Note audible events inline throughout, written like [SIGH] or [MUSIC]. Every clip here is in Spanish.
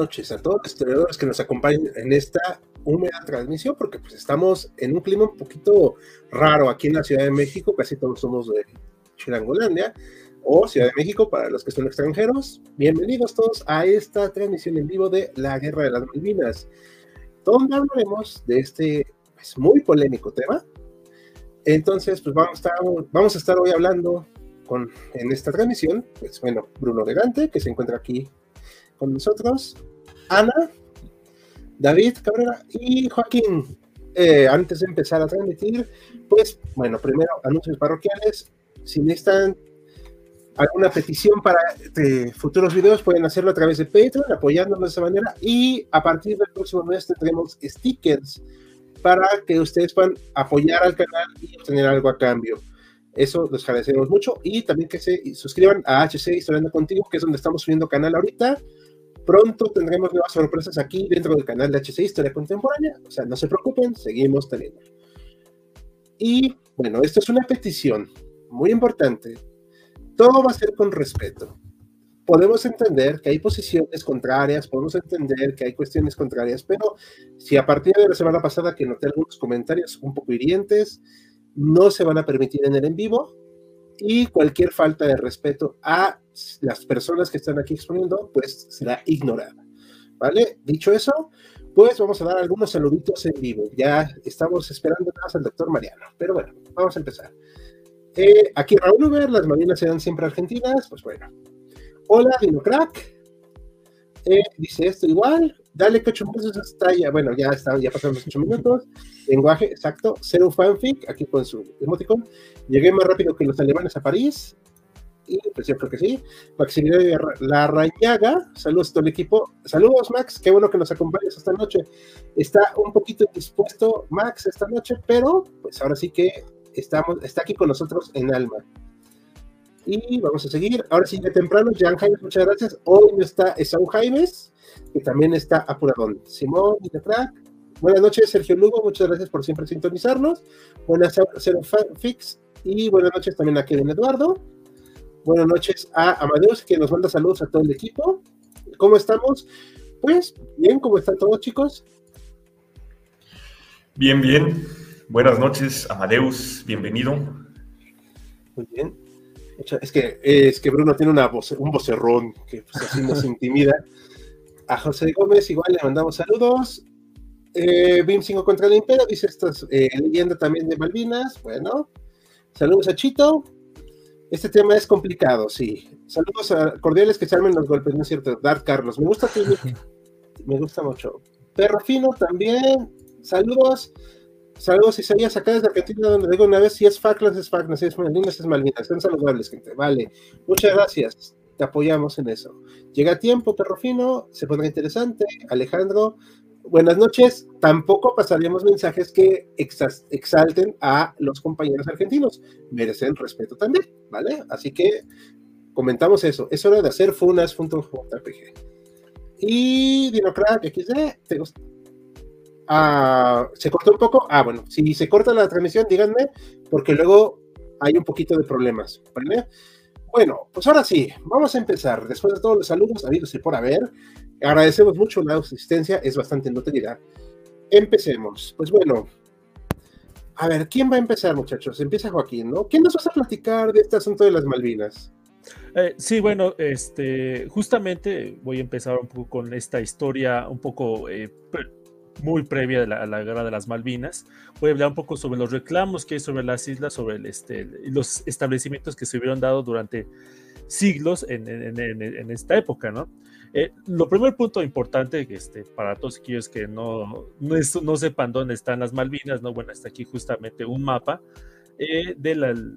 Noches a todos los historiadores que nos acompañan en esta húmeda transmisión, porque pues estamos en un clima un poquito raro aquí en la Ciudad de México, casi todos somos de Chilangolandia o Ciudad de México para los que son extranjeros. Bienvenidos todos a esta transmisión en vivo de la Guerra de las Malvinas, donde hablaremos de este pues, muy polémico tema. Entonces, pues vamos a estar, hoy hablando con, en esta transmisión, pues bueno, Bruno Legante, que se encuentra aquí con nosotros, Ana, David Cabrera y Joaquín. Eh, antes de empezar a transmitir, pues bueno, primero anuncios parroquiales. Si necesitan alguna petición para eh, futuros videos, pueden hacerlo a través de Patreon, apoyándonos de esa manera. Y a partir del próximo mes tendremos stickers para que ustedes puedan apoyar al canal y obtener algo a cambio. Eso les agradecemos mucho. Y también que se suscriban a HC Historiando Contigo, que es donde estamos subiendo canal ahorita. Pronto tendremos nuevas sorpresas aquí dentro del canal de HC Historia Contemporánea. O sea, no se preocupen, seguimos teniendo. Y bueno, esto es una petición muy importante. Todo va a ser con respeto. Podemos entender que hay posiciones contrarias, podemos entender que hay cuestiones contrarias, pero si a partir de la semana pasada que noté algunos comentarios un poco hirientes, no se van a permitir en el en vivo y cualquier falta de respeto a las personas que están aquí exponiendo, pues será ignorada. ¿Vale? Dicho eso, pues vamos a dar algunos saluditos en vivo. Ya estamos esperando más al doctor Mariano. Pero bueno, vamos a empezar. Eh, aquí Raúl Uber, las Malvinas serán siempre argentinas. Pues bueno. Hola, Dinocrack. Dice esto igual. Dale que ocho minutos está ya. Bueno, ya está, ya pasaron los ocho minutos. Lenguaje, exacto. Cero fanfic, aquí con su emoticon. Llegué más rápido que los alemanes a París y pues yo creo que sí. Maximiliano Larrañaga, saludos a todo el equipo. Saludos, Max, qué bueno que nos acompañes esta noche. Está un poquito indispuesto Max esta noche, pero pues ahora sí que estamos, está aquí con nosotros en alma. Y vamos a seguir. Ahora sí, de temprano, Jan Jaimes, muchas gracias. Hoy no está Esaú Jaimes, que también está apuradón. Simón y Crack. Buenas noches, Sergio Lugo, muchas gracias por siempre sintonizarnos. Buenas Cero Fix y buenas noches también a Kevin Eduardo. Buenas noches a Amadeus, que nos manda saludos a todo el equipo. ¿Cómo estamos? Pues bien, ¿cómo están todos, chicos? Bien, bien. Buenas noches, Amadeus, bienvenido. Muy bien. Es que, es que Bruno tiene una un vocerrón que pues, así nos [LAUGHS] intimida. A José Gómez igual le mandamos saludos. Eh, BIM 5 contra el Imperio, dice esta eh, leyenda también de Malvinas. Bueno, saludos a Chito. Este tema es complicado, sí. Saludos a cordiales que se armen los golpes, ¿no es cierto? Dark Carlos, me gusta tu [LAUGHS] me gusta mucho. Perro Fino también, saludos. Saludos Isaías, acá desde Argentina, donde digo una vez, si es Falklands, es Falklands, si es Malvinas, es Malvinas. Son saludables, gente. Vale, muchas gracias. Te apoyamos en eso. Llega tiempo, perro fino, se pondrá interesante. Alejandro, buenas noches. Tampoco pasaríamos mensajes que exalten a los compañeros argentinos. Merecen respeto también, ¿vale? Así que comentamos eso. Es hora de hacer funas.jpg. Y Dinocrack XD, ¿te gusta? Ah, ¿Se cortó un poco? Ah, bueno, si se corta la transmisión, díganme, porque luego hay un poquito de problemas. Bueno, pues ahora sí, vamos a empezar. Después de todos los saludos habidos y por haber, agradecemos mucho la asistencia, es bastante notoriedad. Empecemos. Pues bueno, a ver, ¿quién va a empezar, muchachos? Empieza Joaquín, ¿no? ¿Quién nos vas a platicar de este asunto de las Malvinas? Eh, sí, bueno, este, justamente voy a empezar un poco con esta historia un poco eh, muy previa a la, guerra de las Malvinas. Voy a hablar un poco sobre los reclamos que hay sobre las islas, sobre este, los establecimientos que se hubieron dado durante siglos en, esta época, ¿no? Eh, lo primer punto importante este, para todos aquellos que no, no, no, sepan dónde están las Malvinas, ¿no? bueno, está aquí justamente un mapa eh, de,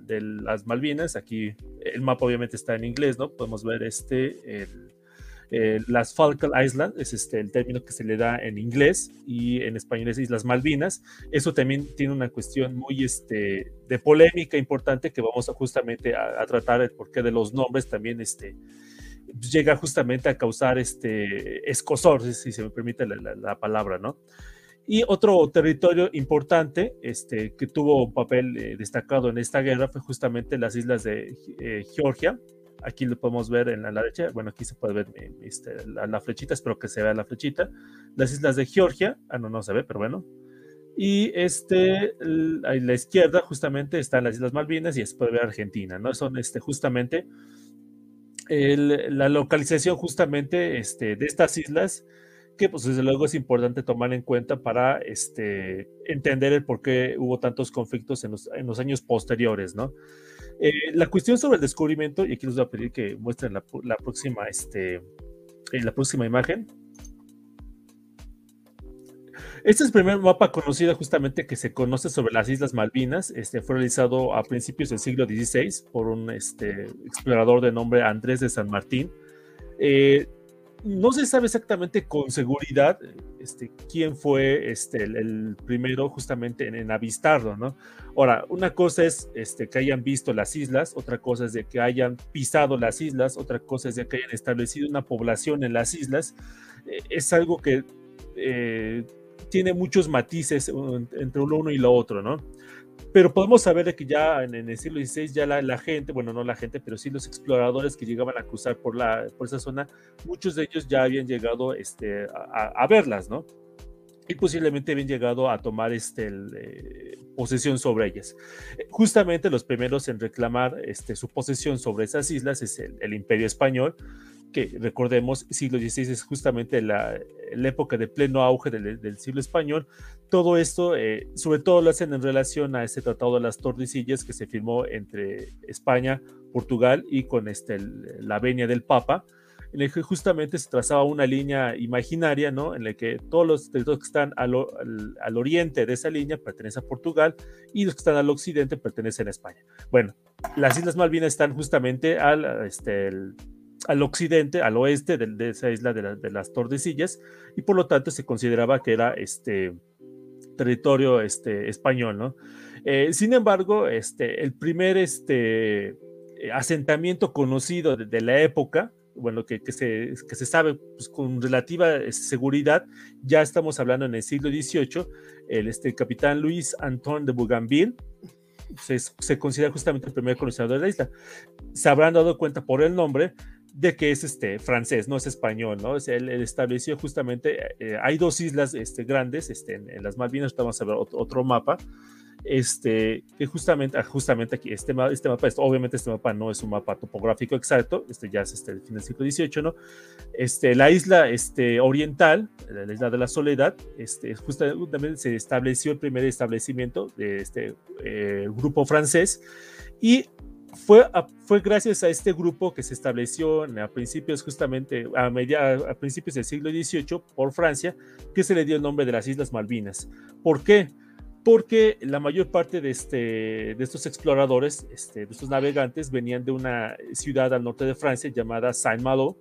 de, las Malvinas. Aquí el mapa obviamente está en inglés, ¿no? Podemos ver este, el, eh, las Falkland Islands, es este, el término que se le da en inglés y en español es Islas Malvinas. Eso también tiene una cuestión muy este, de polémica importante que vamos a justamente a, tratar el porqué de los nombres también este, llega justamente a causar este escosor, si se me permite la, palabra, ¿no? Y otro territorio importante este, que tuvo un papel eh, destacado en esta guerra fue justamente las islas de eh, Georgia, Aquí lo podemos ver en la, derecha. Bueno, aquí se puede ver este, la, flechita. Espero que se vea la flechita. Las islas de Georgia. Ah, no, no se ve, pero bueno. Y este, a la izquierda justamente están las Islas Malvinas y se puede ver Argentina, ¿no? Son este, justamente la localización justamente este, de estas islas que pues desde luego es importante tomar en cuenta para este, entender el por qué hubo tantos conflictos en los, en los años posteriores, ¿no? Eh, la cuestión sobre el descubrimiento, y aquí les voy a pedir que muestren la, próxima, este, eh, la próxima imagen. Este es el primer mapa conocido justamente que se conoce sobre las Islas Malvinas. Este fue realizado a principios del siglo XVI por un este, explorador de nombre Andrés de San Martín. Eh, no se sabe exactamente con seguridad este, quién fue este, el, primero justamente en, avistarlo, ¿no? Ahora, una cosa es este, que hayan visto las islas, otra cosa es de que hayan pisado las islas, otra cosa es de que hayan establecido una población en las islas. Eh, es algo que eh, tiene muchos matices entre uno y lo otro, ¿no? Pero podemos saber que ya en, el siglo XVI ya la, gente, bueno, no la gente, pero sí los exploradores que llegaban a cruzar por, la, por esa zona, muchos de ellos ya habían llegado este, a, verlas, ¿no? Y posiblemente habían llegado a tomar este, eh, posesión sobre ellas. Justamente los primeros en reclamar este, su posesión sobre esas islas es el Imperio Español, que recordemos, siglo XVI es justamente la, época de pleno auge del, siglo español. Todo esto, eh, sobre todo lo hacen en relación a este Tratado de las Tordesillas que se firmó entre España, Portugal y con este, la venia del Papa, en el que justamente se trazaba una línea imaginaria, ¿no? En la que todos los territorios que están al, oriente de esa línea pertenecen a Portugal y los que están al occidente pertenecen a España. Bueno, las Islas Malvinas están justamente al, este, al occidente, al oeste de, esa isla de, las Tordesillas, y por lo tanto se consideraba que era este territorio este, español, ¿no? Eh, sin embargo, este, el primer este, asentamiento conocido de, la época, bueno, que, que, se, que se sabe pues, con relativa este, seguridad, ya estamos hablando en el siglo XVIII, el este, capitán Luis Antoine de Bougainville, se, se, considera justamente el primer colonizador de la isla. Se habrán dado cuenta por el nombre de que es este francés, no es español, ¿no? él, estableció justamente, eh, hay dos islas este, grandes, este, en, las Malvinas, vamos a ver otro, mapa, este, que justamente, ah, justamente aquí, este, este mapa, obviamente este mapa no es un mapa topográfico exacto, este ya es este, el fin del siglo XVIII, ¿no? Este, la isla este, oriental, la isla de la Soledad, este, justamente se estableció el primer establecimiento de este eh, grupo francés y fue, fue gracias a este grupo que se estableció a principios justamente a, media, a principios del siglo XVIII por Francia que se le dio el nombre de las Islas Malvinas. ¿Por qué? Porque la mayor parte de, este, de estos exploradores, este, de estos navegantes, venían de una ciudad al norte de Francia llamada Saint-Malo.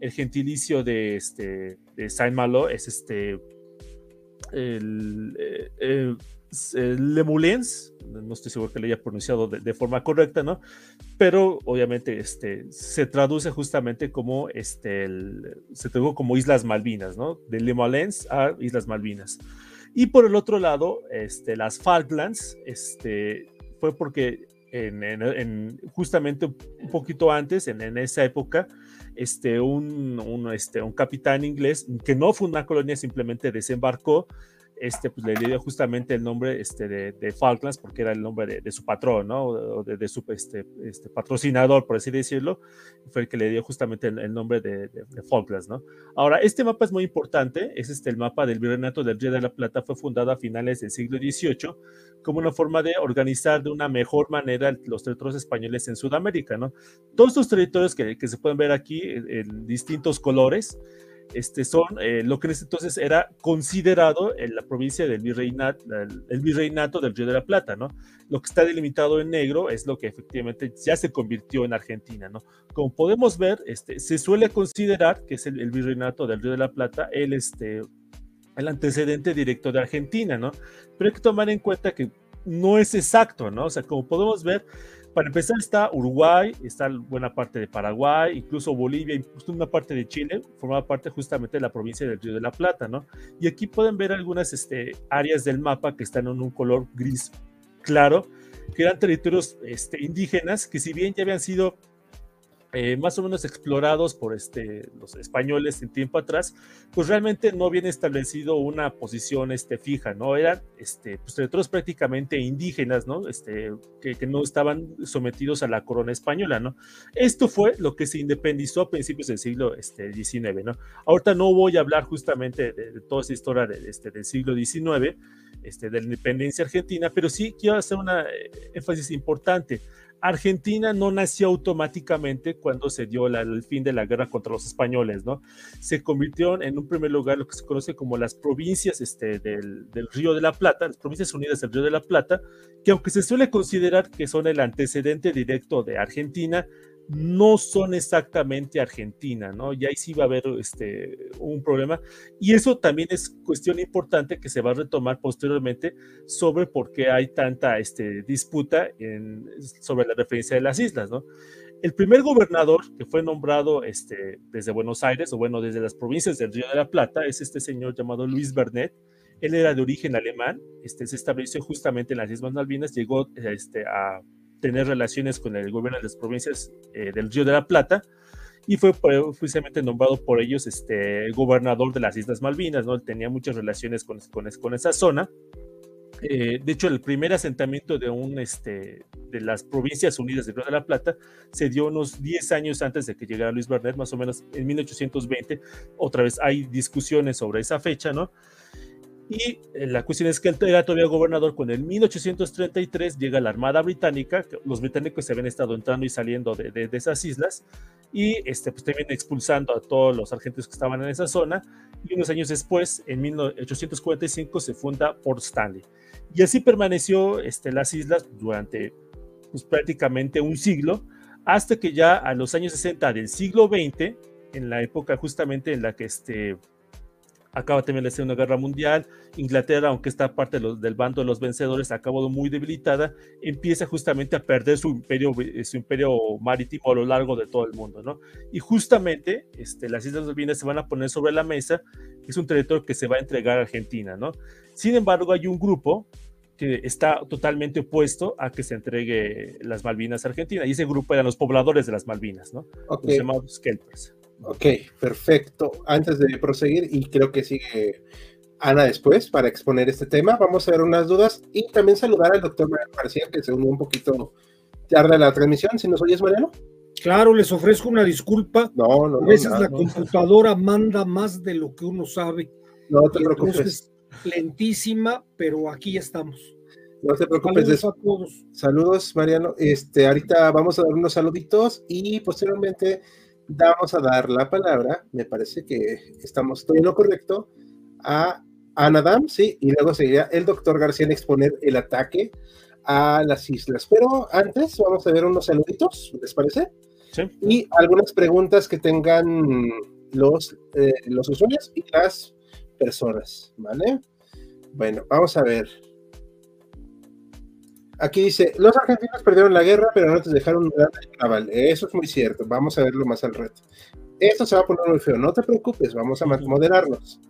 El gentilicio de, este, de Saint-Malo es este, el, eh, eh, eh, Le Moulins, no estoy seguro que lo haya pronunciado de, forma correcta, ¿no? Pero obviamente este, se traduce justamente como, este, se tradujo como Islas Malvinas, ¿no? De Le Moulins a Islas Malvinas. Y por el otro lado, este, las Falklands, este, fue porque en, justamente un poquito antes, en, en esa época, este, un, un, este, un capitán inglés que no fue una colonia, simplemente desembarcó este, pues, le dio justamente el nombre este, de, Falklands, porque era el nombre de, su patrón, ¿no? O de, su este, este, patrocinador, por así decirlo, fue el que le dio justamente el, nombre de, Falklands, ¿no? Ahora, este mapa es muy importante, es este, el mapa del Virreinato del Río de la Plata, fue fundado a finales del siglo XVIII como una forma de organizar de una mejor manera los territorios españoles en Sudamérica, ¿no? Todos estos territorios que, que se pueden ver aquí en distintos colores, este, son eh, lo que en ese entonces era considerado en la provincia del virreinato, el, virreinato del Río de la Plata, ¿no? Lo que está delimitado en negro es lo que efectivamente ya se convirtió en Argentina, ¿no? Como podemos ver, este, se suele considerar que es el, virreinato del Río de la Plata el, este, el antecedente directo de Argentina, ¿no? Pero hay que tomar en cuenta que no es exacto, ¿no? O sea, como podemos ver, para empezar está Uruguay, está buena parte de Paraguay, incluso Bolivia, incluso una parte de Chile, formaba parte justamente de la provincia del Río de la Plata, ¿no? Y aquí pueden ver algunas este, áreas del mapa que están en un color gris claro, que eran territorios este, indígenas que si bien ya habían sido eh, más o menos explorados por este, los españoles en tiempo atrás, pues realmente no habían establecido una posición este, fija, ¿no? Eran este, pues, territorios prácticamente indígenas, ¿no? Este, que, que, no estaban sometidos a la corona española, ¿no? Esto fue lo que se independizó a principios del siglo este, XIX, ¿no? Ahorita no voy a hablar justamente de, toda esa historia de, este, del siglo XIX, este, de la independencia argentina, pero sí quiero hacer una eh, énfasis importante. Argentina no nació automáticamente cuando se dio el fin de la guerra contra los españoles, ¿no? Se convirtió en un primer lugar lo que se conoce como las provincias este, del, Río de la Plata, las provincias unidas del Río de la Plata, que aunque se suele considerar que son el antecedente directo de Argentina, no son exactamente Argentina, ¿no? Y ahí sí va a haber este, un problema. Y eso también es cuestión importante que se va a retomar posteriormente sobre por qué hay tanta este, disputa sobre la referencia de las islas, ¿no? El primer gobernador que fue nombrado este, desde Buenos Aires, o bueno, desde las provincias del Río de la Plata, es este señor llamado Luis Bernet. Él era de origen alemán, este, se estableció justamente en las Islas Malvinas, llegó este, a tener relaciones con el gobierno de las provincias eh, del Río de la Plata y fue oficialmente nombrado por ellos este, gobernador de las Islas Malvinas, ¿no? Él tenía muchas relaciones con, con, con esa zona. Eh, de hecho, el primer asentamiento de, un, este, de las Provincias Unidas del Río de la Plata se dio unos 10 años antes de que llegara Luis Bernet, más o menos en 1820. Otra vez hay discusiones sobre esa fecha, ¿no? Y eh, la cuestión es que él era todavía gobernador cuando en 1833 llega la Armada Británica, los británicos se habían estado entrando y saliendo de, de, esas islas, y este, pues también expulsando a todos los argentinos que estaban en esa zona, y unos años después, en 1845, se funda Port Stanley. Y así permaneció este, las islas durante pues, prácticamente un siglo, hasta que ya a los años 60 del siglo XX, en la época justamente en la que este, acaba también la Segunda Guerra Mundial, Inglaterra, aunque está parte del bando de los vencedores, ha acabado muy debilitada, empieza justamente a perder su imperio, su imperio marítimo a lo largo de todo el mundo, ¿no? Y justamente este, las Islas Malvinas se van a poner sobre la mesa, es un territorio que se va a entregar a Argentina, ¿no? Sin embargo, hay un grupo que está totalmente opuesto a que se entregue las Malvinas a Argentina, y ese grupo eran los pobladores de las Malvinas, ¿no? Los llamados Kelpers. Ok, perfecto. Antes de proseguir, y creo que sigue Ana después para exponer este tema, vamos a ver unas dudas y también saludar al doctor Mariano García, que se unió un poquito tarde a la transmisión. Si nos oyes, Mariano. Claro, les ofrezco una disculpa. No, no, A veces la computadora manda más de lo que uno sabe. No te preocupes. lentísima, pero aquí estamos. No te preocupes. Saludos a todos. Saludos, Mariano. Este, ahorita vamos a dar unos saluditos y posteriormente vamos a dar la palabra, me parece que estamos estoy en lo correcto, a Anadam, sí, y luego seguiría el doctor García en exponer el ataque a las islas. Pero antes vamos a ver unos saluditos, ¿les parece? Sí. Y algunas preguntas que tengan los, eh, los usuarios y las personas, ¿vale? Bueno, vamos a ver. Aquí dice, los argentinos perdieron la guerra, pero no te dejaron un naval. Eso es muy cierto. Vamos a verlo más al reto. Esto se va a poner muy feo. No te preocupes, vamos a moderarnos.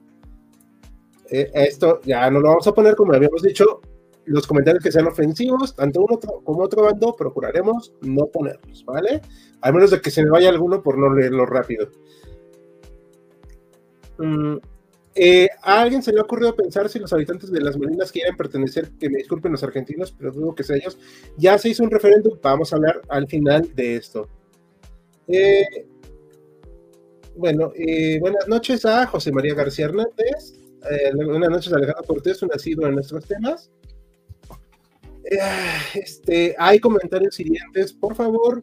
Eh, esto ya no lo vamos a poner como habíamos dicho. Los comentarios que sean ofensivos, tanto uno como otro bando, procuraremos no ponerlos, ¿vale? Al menos de que se me vaya alguno por no leerlo rápido. Mm, Eh, ¿A alguien se le ha ocurrido pensar si los habitantes de las Malvinas quieren pertenecer? Que me disculpen los argentinos, pero dudo que sea ellos. Ya se hizo un referéndum, vamos a hablar al final de esto. Eh, bueno, eh, buenas noches a José María García Hernández. buenas noches a Alejandro Cortés, un nacido en nuestros temas. este, hay comentarios siguientes, por favor.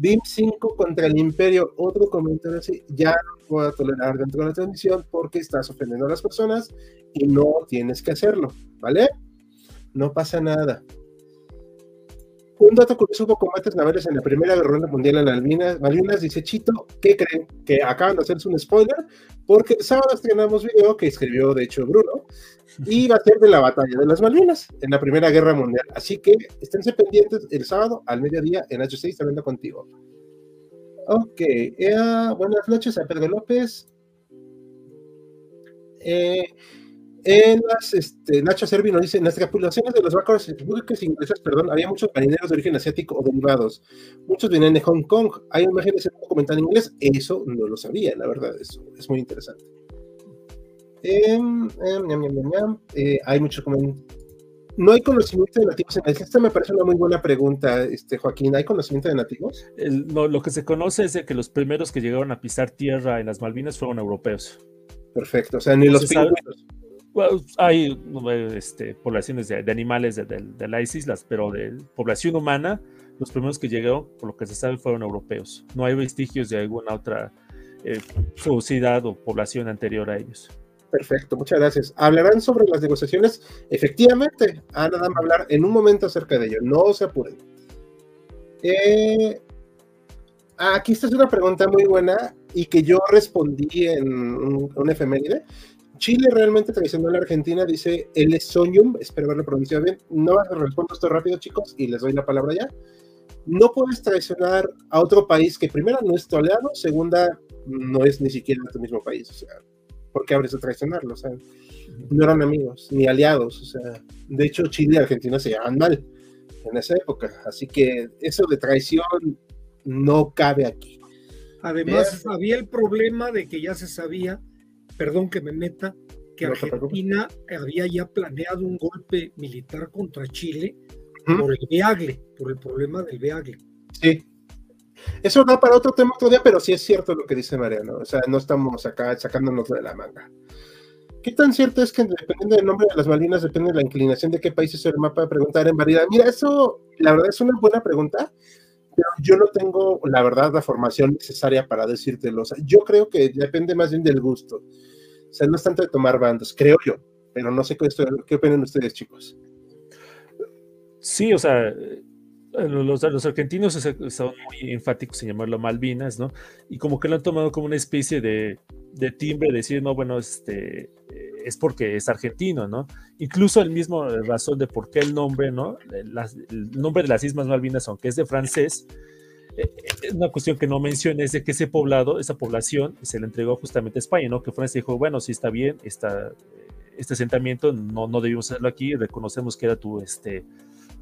BIM 5 contra el Imperio, otro comentario así, ya no puedo tolerar dentro de la transmisión porque estás ofendiendo a las personas y no tienes que hacerlo, ¿vale? No pasa nada. Un dato curioso hubo combates navales en la Primera Guerra Mundial en Malvinas. Malvinas dice Chito, ¿qué creen? Que acaban de hacerse un spoiler, porque el sábado estrenamos video que escribió, de hecho, Bruno, y va a ser de la batalla de las Malvinas en la Primera Guerra Mundial. Así que esténse pendientes el sábado al mediodía en H6, hablando contigo. Ok, eh, buenas noches a Pedro López. Eh, en las, este, Nacho Servino dice, en las tripulaciones de los barcos ingleses, perdón, había muchos marineros de origen asiático o derivados. Muchos vienen de Hong Kong. Hay imágenes en un documental en inglés. Eso no lo sabía, la verdad. Eso es muy interesante. Em, em, eh, hay mucho ¿No hay conocimiento de nativos en la isla? Esta me parece una muy buena pregunta, este, Joaquín. ¿Hay conocimiento de nativos? lo que se conoce es de que los primeros que llegaron a pisar tierra en las Malvinas fueron europeos. Perfecto, o sea, ni los pingüinos hay este, poblaciones de, animales de, las islas, pero de población humana, los primeros que llegaron, por lo que se sabe, fueron europeos. No hay vestigios de alguna otra eh, sociedad o población anterior a ellos. Perfecto, muchas gracias. ¿Hablarán sobre las negociaciones? Efectivamente, Ana va a hablar en un momento acerca de ello, no se apuren. Eh, aquí está una pregunta muy buena y que yo respondí en un, un efeméride. Chile realmente traicionó a la Argentina, dice el Soñum, espero haberlo pronunciado bien. No respondo esto rápido, chicos, y les doy la palabra ya. No puedes traicionar a otro país que, primera, no es tu aliado, segunda, no es ni siquiera tu mismo país. O sea, ¿por qué habrías de traicionarlo? O sea, no eran amigos ni aliados. O sea, de hecho, Chile y Argentina se llevaban mal en esa época. Así que eso de traición no cabe aquí. Además, había el problema de que ya se sabía perdón que me meta, que Argentina había ya planeado un golpe militar contra Chile por el Beagle, por el problema del Beagle. Sí. Eso da para otro tema otro día, pero sí es cierto lo que dice Mariano. O sea, no estamos acá sacándonos de la manga. ¿Qué tan cierto es que dependiendo del nombre de las Malvinas, depende de la inclinación de qué país es el mapa preguntar en variedad? Mira, eso la verdad es una buena pregunta, yo no tengo, la verdad, la formación necesaria para decírtelo. O yo creo que depende más bien del gusto. O sea, no es tanto de tomar bandas, creo yo, pero no sé qué, qué opinan ustedes, chicos. Sí, o sea, eh, los, argentinos son muy enfáticos en llamarlo Malvinas, ¿no? Y como que lo han tomado como una especie de, de timbre, decir, no, bueno, este, eh, es porque es argentino, ¿no? Incluso el mismo razón de por qué el nombre, ¿no? el nombre de las Islas Malvinas, aunque es de francés, eh, una cuestión que no mencioné es de que ese poblado, esa población, se le entregó justamente a España, ¿no? Que Francia dijo, bueno, si está bien, está, este asentamiento no, no debimos hacerlo aquí, reconocemos que era tu, este,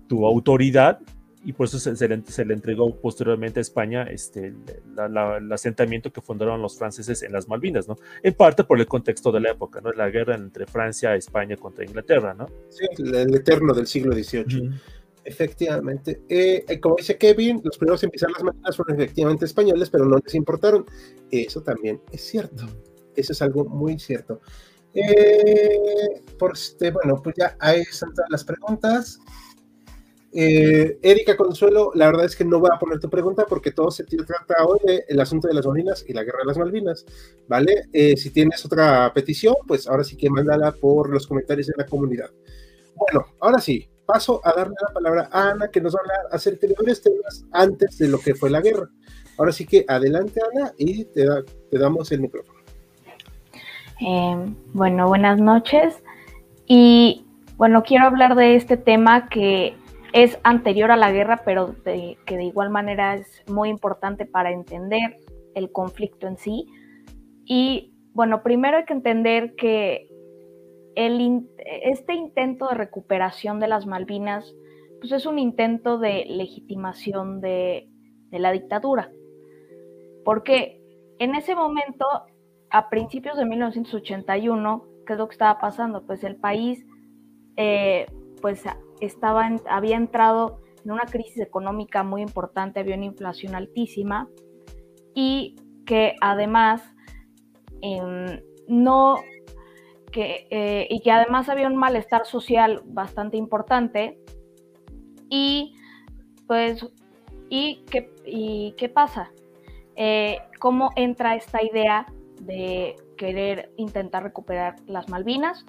tu autoridad y por eso se, le, entregó posteriormente a España este, el asentamiento que fundaron los franceses en las Malvinas, ¿no? En parte por el contexto de la época, ¿no? La guerra entre Francia y España contra Inglaterra, ¿no? Sí, el eterno del siglo XVIII. Efectivamente. Eh, eh, como dice Kevin, los primeros en pisar las máquinas fueron efectivamente españoles, pero no les importaron. Eso también es cierto. Eso es algo muy cierto. Eh, por este, bueno, pues ya ahí están todas las preguntas. Erika Consuelo, la verdad es que no voy a poner tu pregunta porque todo se trata hoy del asunto de las Malvinas y la guerra de las Malvinas, ¿vale? si tienes otra petición, pues ahora sí que mándala por los comentarios de la comunidad. Bueno, ahora sí, paso a darle la palabra a Ana, que nos va a hablar acerca de varios temas antes de lo que fue la guerra. Ahora sí que adelante, Ana, y te, te damos el micrófono. Eh, bueno, buenas noches. Y bueno, quiero hablar de este tema que es anterior a la guerra, pero que de igual manera es muy importante para entender el conflicto en sí. Y bueno, primero hay que entender que este intento de recuperación de las Malvinas pues es un intento de legitimación de, la dictadura. Porque en ese momento a principios de 1981, ¿qué es lo que estaba pasando? Pues el país eh, pues estaba había entrado en una crisis económica muy importante, había una inflación altísima y que además em, no que, eh, y que además había un malestar social bastante importante y pues y qué, y qué pasa eh, cómo entra esta idea de querer intentar recuperar las Malvinas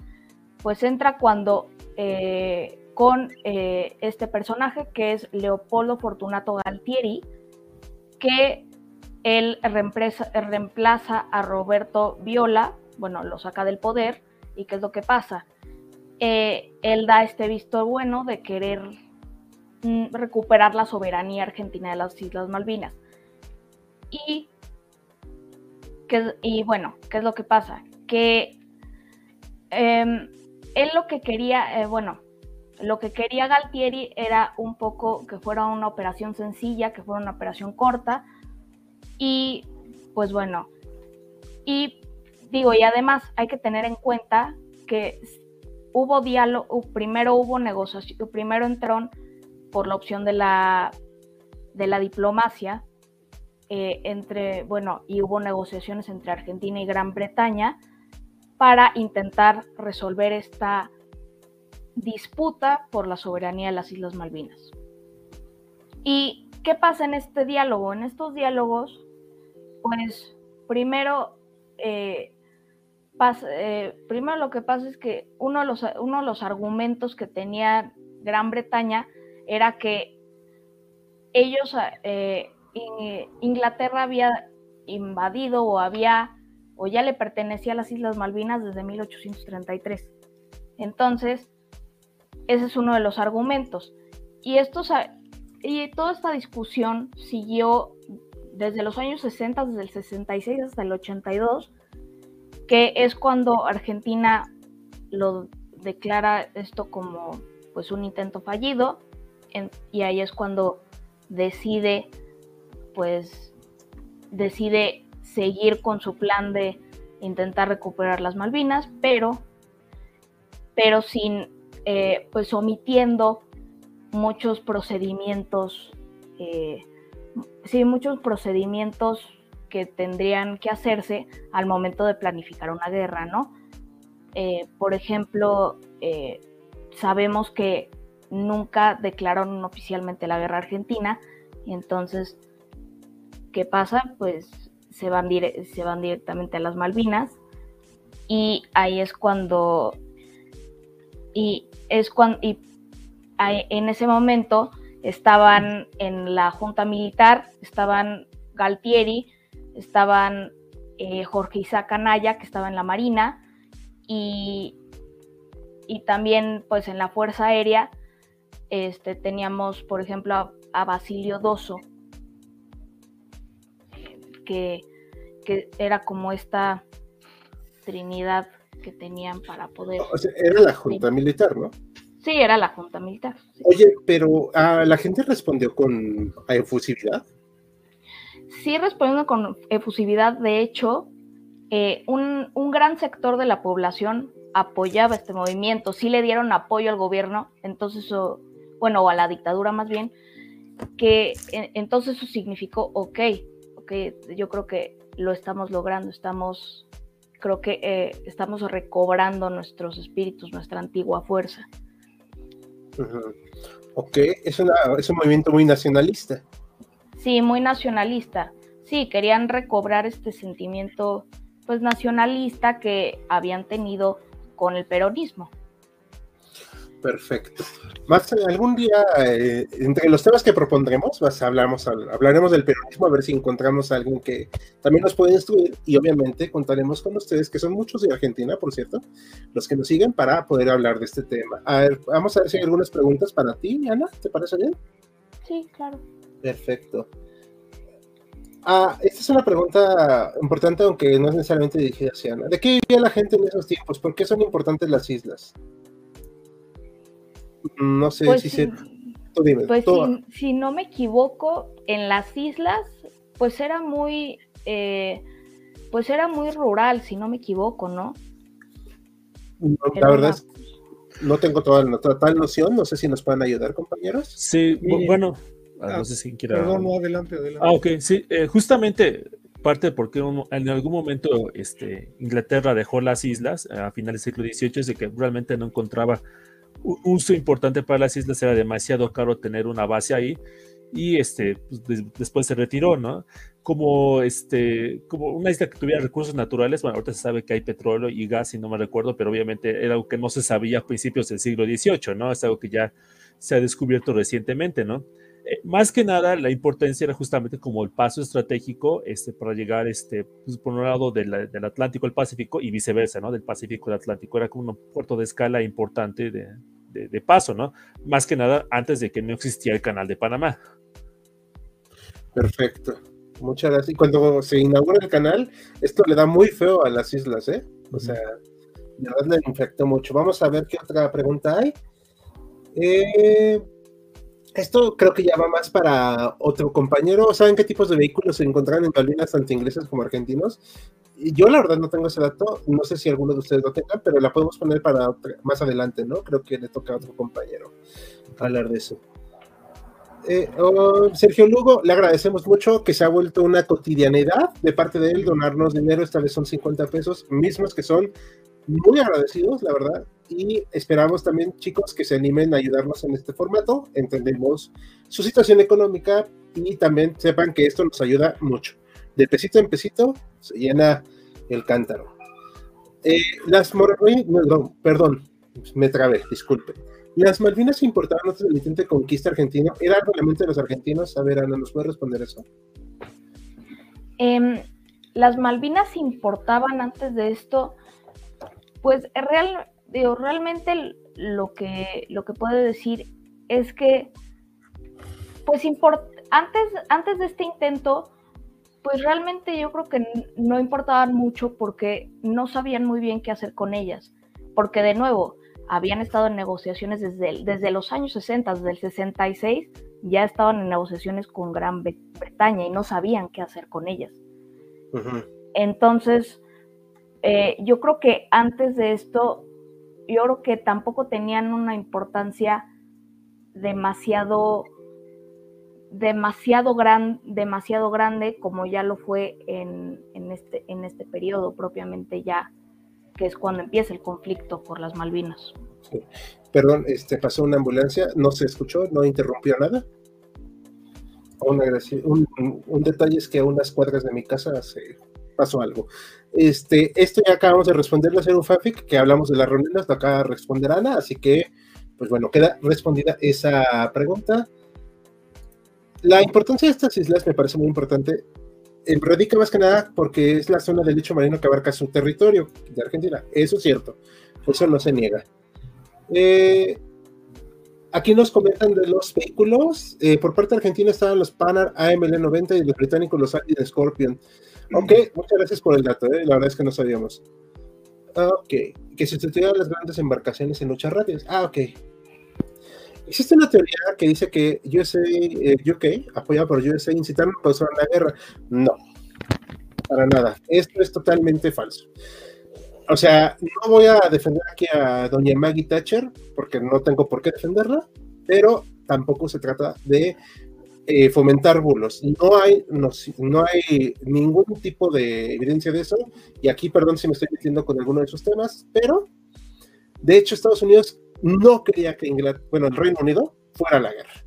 pues entra cuando eh, con eh, este personaje que es Leopoldo Fortunato Galtieri, que él reemplaza, a Roberto Viola, bueno, lo saca del poder, y qué es lo que pasa. Eh, él da este visto bueno de querer mm, recuperar la soberanía argentina de las Islas Malvinas. Y, y bueno, ¿qué es lo que pasa? Que em, él lo que quería, eh, bueno, lo que quería Galtieri era un poco que fuera una operación sencilla, que fuera una operación corta. Y pues bueno, y digo, y además hay que tener en cuenta que hubo diálogo, primero hubo negociación, primero entró por la opción de la, de la diplomacia, eh, entre, bueno, y hubo negociaciones entre Argentina y Gran Bretaña, para intentar resolver esta disputa por la soberanía de las Islas Malvinas. ¿Y qué pasa en este diálogo? En estos diálogos, pues primero, eh, eh, primero lo que pasa es que uno de, los, uno de los argumentos que tenía Gran Bretaña era que ellos, eh, Inglaterra había invadido o había o ya le pertenecía a las Islas Malvinas desde 1833. Entonces, ese es uno de los argumentos. Y, y toda esta discusión siguió desde los años 60, desde el 66 hasta el 82, que es cuando Argentina lo declara esto como pues un intento fallido y ahí es cuando decide pues decide seguir con su plan de intentar recuperar las Malvinas, pero, pero sin, eh, pues omitiendo muchos procedimientos, eh, sí, muchos procedimientos que tendrían que hacerse al momento de planificar una guerra, ¿no? Eh, por ejemplo, sabemos que nunca declararon oficialmente la guerra argentina, entonces, ¿qué pasa? Pues se van, se van directamente a las Malvinas y ahí es cuando y es cuando y en ese momento estaban en la junta militar estaban Galtieri estaban eh, Jorge Isaac Anaya que estaba en la marina y, y también pues en la fuerza aérea este teníamos por ejemplo a, a Basilio Doso que, era como esta trinidad que tenían para poder... era la junta militar, ¿no? Sí, era la junta militar. Oye, pero ¿la gente respondió con efusividad? Sí, respondiendo con efusividad. De hecho, eh, un, un, gran sector de la población apoyaba este movimiento, sí le dieron apoyo al gobierno, entonces, bueno, o a la dictadura más bien, que entonces eso significó, ok, yo creo que lo estamos logrando, estamos, creo que eh, estamos recobrando nuestros espíritus, nuestra antigua fuerza. Ok, es, es un movimiento muy nacionalista. Sí, muy nacionalista. Sí, querían recobrar este sentimiento pues nacionalista que habían tenido con el peronismo. Perfecto. Más algún día, eh, entre los temas que propondremos, vas, hablamos, hablaremos del peronismo, a ver si encontramos a alguien que también nos puede instruir y obviamente contaremos con ustedes, que son muchos de Argentina, por cierto, los que nos siguen para poder hablar de este tema. A ver, vamos a ver si hay algunas preguntas para ti, Ana, ¿te parece bien? Sí, claro. Perfecto. Ah, esta es una pregunta importante, aunque no es necesariamente dirigida hacia Ana. ¿De qué vivía la gente en esos tiempos? ¿Por qué son importantes las islas? No sé pues si, se... pues si, no me equivoco, en las islas, pues era muy... Eh, pues era muy rural, si no me equivoco, ¿no? la verdad es no tengo toda la total noción, no sé si nos pueden ayudar, compañeros. Sí, bueno, ah, no sé si quiera. Perdón, no, adelante, adelante. Ah, ok, sí, eh, justamente parte de por qué en algún momento este, Inglaterra dejó las islas a finales del siglo XVIII es de que realmente no encontraba uso importante para las islas, era demasiado caro tener una base ahí y este, pues, después se retiró, ¿no? Como, este, como una isla que tuviera recursos naturales, bueno, ahorita se sabe que hay petróleo y gas, si no me recuerdo, pero obviamente era algo que no se sabía a principios del siglo XVIII, ¿no? Es algo que ya se ha descubierto recientemente, ¿no? Eh, más que nada, la importancia era justamente como el paso estratégico este, para llegar, este, pues, por un lado, del Atlántico al Pacífico y viceversa, ¿no? Del Pacífico al Atlántico. Era como un puerto de escala importante de, de paso, ¿no? Más que nada antes de que no existía el canal de Panamá. Perfecto. Muchas gracias. Y cuando se inaugura el canal, esto le da muy feo a las islas, ¿eh? O sea, de verdad le infectó mucho. Vamos a ver qué otra pregunta hay. Eh, esto creo que ya va más para otro compañero. ¿Saben qué tipos de vehículos se encontraron en Malvinas, tanto ingleses como argentinos? Yo la verdad no tengo ese dato, no sé si alguno de ustedes lo tenga, pero la podemos poner para más adelante, ¿no? Creo que le toca a otro compañero hablar de eso. Eh, oh, Sergio Lugo, le agradecemos mucho que se ha vuelto una cotidianidad de parte de él donarnos dinero, esta vez son 50 pesos, mismos que son muy agradecidos, la verdad, y esperamos también, chicos, que se animen a ayudarnos en este formato, entendemos su situación económica y también sepan que esto nos ayuda mucho. De pesito en pesito se llena el cántaro. Eh, las no, perdón, me trabé, disculpe. ¿Las Malvinas importaban antes del intento de conquista argentino? ¿Era realmente los argentinos? A ver, Ana, ¿nos puede responder eso? Em, las Malvinas importaban antes de esto, pues real, digo, realmente lo que, lo que puedo decir es que, pues antes, antes de este intento, pues realmente yo creo que no importaban mucho porque no sabían muy bien qué hacer con ellas. Porque de nuevo, habían estado en negociaciones desde, desde los años 60, desde el 66, ya estaban en negociaciones con Gran Bretaña y no sabían qué hacer con ellas. Entonces, eh, yo creo que antes de esto, yo creo que tampoco tenían una importancia demasiado demasiado, gran, demasiado grande como ya lo fue en, en, este, en este periodo propiamente ya que es cuando empieza el conflicto por las Malvinas. Perdón, este, pasó una ambulancia, no se escuchó, no interrumpió nada. un, un, detalle es que a unas cuadras de mi casa se pasó algo. Este, esto ya acabamos de responderle a un fanfic que hablamos de las reuniones, lo acaba de responder Ana, así que, pues bueno, queda respondida esa pregunta. La importancia de estas islas me parece muy importante radica más que nada porque es la zona del lecho marino que abarca su territorio de Argentina. Eso es cierto, eso no se niega. Eh, aquí nos comentan de los vehículos. Eh, por parte de Argentina estaban los Panar AML-90 y los británicos los Scorpion. Ok, muchas gracias por el dato, eh, la verdad es que no sabíamos. Ok, que sustituyeron las grandes embarcaciones en luchas radios. Ah, ok. Existe una teoría que dice que USA, eh, UK, apoyado por USA, incitaron a causar la guerra. No, para nada. Esto es totalmente falso. O sea, no voy a defender aquí a doña Maggie Thatcher, porque no tengo por qué defenderla, pero tampoco se trata de eh, fomentar bulos. No hay, no, no, hay ningún tipo de evidencia de eso, y aquí, perdón si me estoy metiendo con alguno de esos temas, pero de hecho Estados Unidos no quería que Inglaterra, bueno, el Reino Unido fuera a la guerra,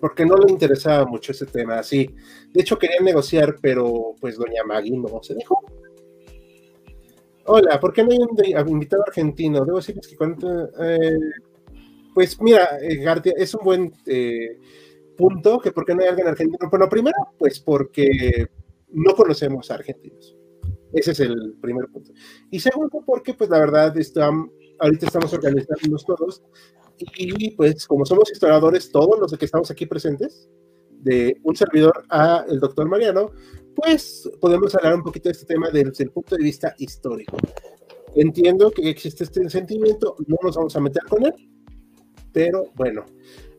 porque no le interesaba mucho ese tema así. De hecho, querían negociar, pero pues doña Maggie no se dejó. Hola, ¿por qué no hay un invitado argentino? Debo decirles que cuando... Eh, pues mira, eh, es un buen eh, punto, que por qué no hay alguien argentino. Bueno, primero, pues porque no conocemos a argentinos. Ese es el primer punto. Y segundo, porque pues la verdad están ahorita estamos organizándonos todos y pues como somos historiadores, todos los que estamos aquí presentes, de un servidor a el doctor Mariano, pues podemos hablar un poquito de este tema desde el punto de vista histórico. Entiendo que existe este sentimiento, no nos vamos a meter con él, pero bueno,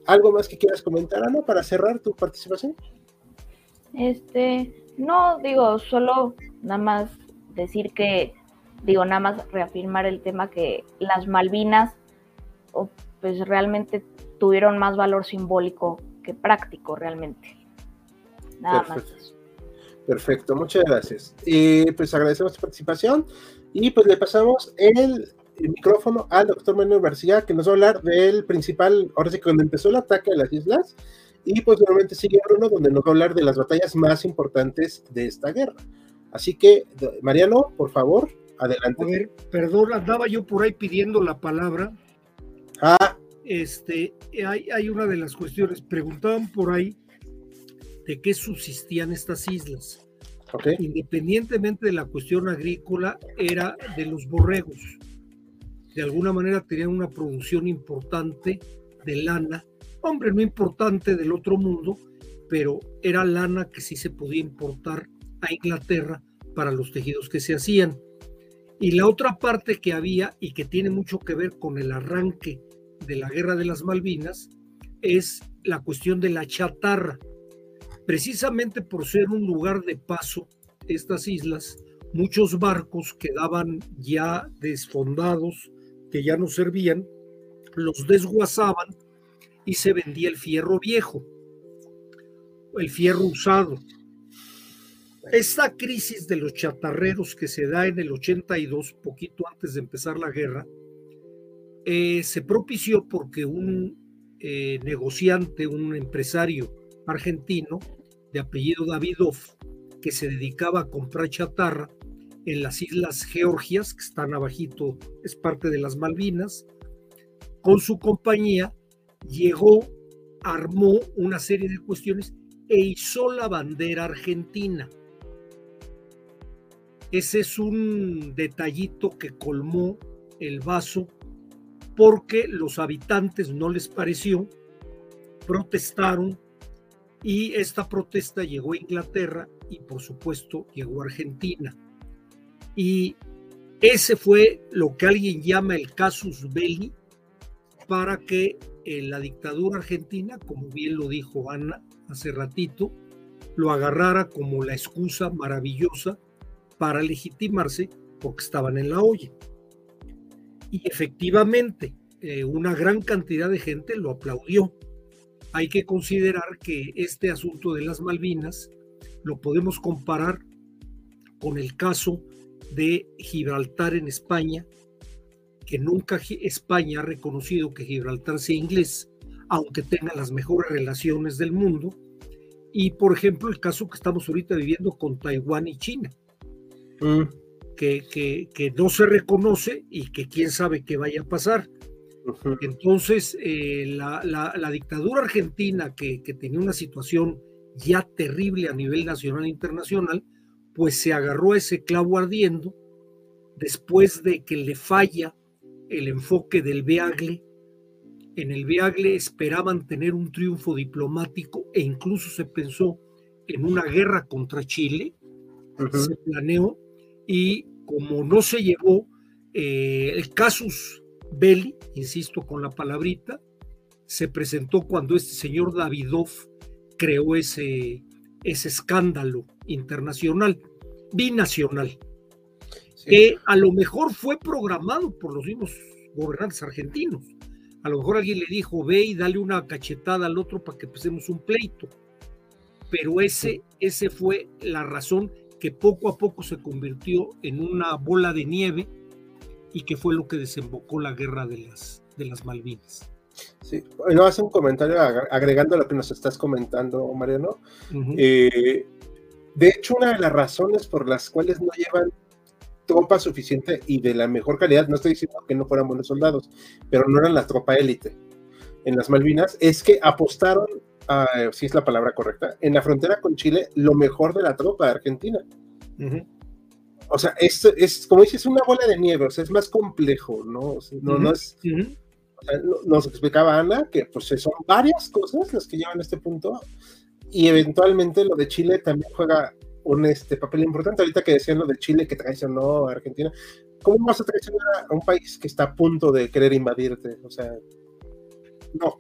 ¿algo más que quieras comentar, Ana, para cerrar tu participación? Este, no, digo, solo nada más decir que, digo, nada más reafirmar el tema que las Malvinas, pues realmente tuvieron más valor simbólico que práctico realmente. Nada Perfecto. más. Perfecto, muchas gracias. Y pues agradecemos tu participación y pues le pasamos el, micrófono al doctor Manuel García que nos va a hablar del principal, ahora sí que cuando empezó el ataque a las islas y pues nuevamente sigue Bruno donde nos va a hablar de las batallas más importantes de esta guerra. Así que, Mariano, por favor, adelante. A ver, perdón, andaba yo por ahí pidiendo la palabra. Ah. Este, hay, hay una de las cuestiones, preguntaban por ahí de qué subsistían estas islas. Independientemente de la cuestión agrícola, era de los borregos. De alguna manera tenían una producción importante de lana, hombre, no importante del otro mundo, pero era lana que sí se podía importar a Inglaterra para los tejidos que se hacían. Y la otra parte que había y que tiene mucho que ver con el arranque de la guerra de las Malvinas es la cuestión de la chatarra precisamente por ser un lugar de paso, estas islas, muchos barcos quedaban ya desfondados, que ya no servían, los desguazaban y se vendía el fierro viejo, el fierro usado. Esta crisis de los chatarreros que se da en el 82, poquito antes de empezar la guerra, eh, se propició porque un eh, negociante, un empresario argentino de apellido Davidov, que se dedicaba a comprar chatarra en las Islas Georgias, que están abajito, es parte de las Malvinas, con su compañía llegó, armó una serie de cuestiones e hizo la bandera argentina. Ese es un detallito que colmó el vaso porque los habitantes no les pareció, protestaron y esta protesta llegó a Inglaterra y por supuesto llegó a Argentina. Y ese fue lo que alguien llama el casus belli para que eh, la dictadura argentina, como bien lo dijo Ana hace ratito, lo agarrara como la excusa maravillosa para legitimarse porque estaban en la olla. Y efectivamente, eh, una gran cantidad de gente lo aplaudió. Hay que considerar que este asunto de las Malvinas lo podemos comparar con el caso de Gibraltar en España, que nunca España ha reconocido que Gibraltar sea inglés, aunque tenga las mejores relaciones del mundo, y por ejemplo el caso que estamos ahorita viviendo con Taiwán y China, mm. que, que, no se reconoce y que quién sabe qué vaya a pasar. Entonces, eh, la, dictadura argentina, que, tenía una situación ya terrible a nivel nacional e internacional, pues se agarró a ese clavo ardiendo después de que le falla el enfoque del Beagle. En el Beagle esperaban tener un triunfo diplomático e incluso se pensó en una guerra contra Chile, se planeó y como no se llevó eh, el casus Belli, insisto con la palabrita, se presentó cuando este señor Davidov creó ese, ese escándalo internacional, binacional, que a lo mejor fue programado por los mismos gobernantes argentinos. A lo mejor alguien le dijo, ve y dale una cachetada al otro para que empecemos un pleito. Pero ese, ese fue la razón que poco a poco se convirtió en una bola de nieve y que fue lo que desembocó la guerra de las, de las Malvinas. Sí, no hace un comentario agregando lo que nos estás comentando, Mariano. Eh, de hecho, una de las razones por las cuales no llevan tropa suficiente y de la mejor calidad, no estoy diciendo que no fueran buenos soldados, pero no eran la tropa élite en las Malvinas, es que apostaron, si es la palabra correcta, en la frontera con Chile, lo mejor de la tropa de Argentina o sea, es, es como dices, una bola de nieve, o sea, es más complejo, ¿no? no, no es. nos explicaba Ana que pues son varias cosas las que llevan a este punto y eventualmente lo de Chile también juega un este, papel importante. Ahorita que decían lo de Chile que traicionó a Argentina, ¿cómo vas a traicionar a un país que está a punto de querer invadirte? O sea, no,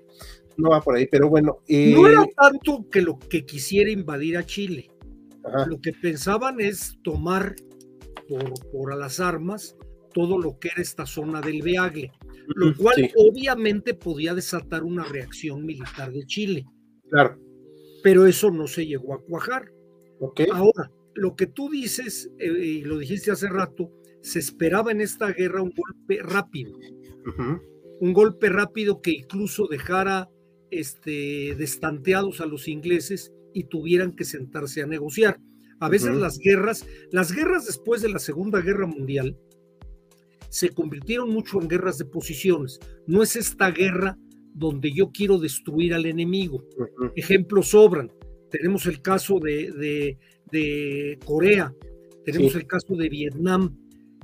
no va por ahí, pero bueno. No era tanto que lo que quisiera invadir a Chile, lo que pensaban es tomar por, por a las armas todo lo que era esta zona del Beagle, lo cual obviamente podía desatar una reacción militar de Chile. Claro. Pero eso no se llegó a cuajar. Ahora, lo que tú dices, eh, y lo dijiste hace rato, se esperaba en esta guerra un golpe rápido. Un golpe rápido que incluso dejara este, destanteados a los ingleses y tuvieran que sentarse a negociar. A veces las guerras, las guerras después de la Segunda Guerra Mundial, se convirtieron mucho en guerras de posiciones. No es esta guerra donde yo quiero destruir al enemigo. Ejemplos sobran. Tenemos el caso de, Corea, tenemos el caso de Vietnam.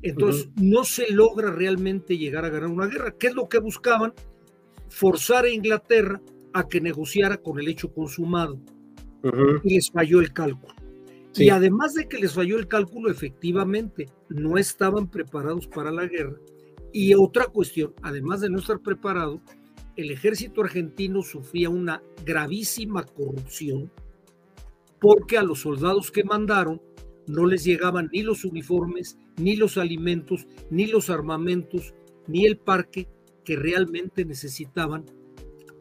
Entonces, no se logra realmente llegar a ganar una guerra. ¿Qué es lo que buscaban? Forzar a Inglaterra a que negociara con el hecho consumado. Y les falló el cálculo. Y además de que les falló el cálculo, efectivamente, no estaban preparados para la guerra. Y otra cuestión, además de no estar preparado, el ejército argentino sufría una gravísima corrupción porque a los soldados que mandaron no les llegaban ni los uniformes, ni los alimentos, ni los armamentos, ni el parque que realmente necesitaban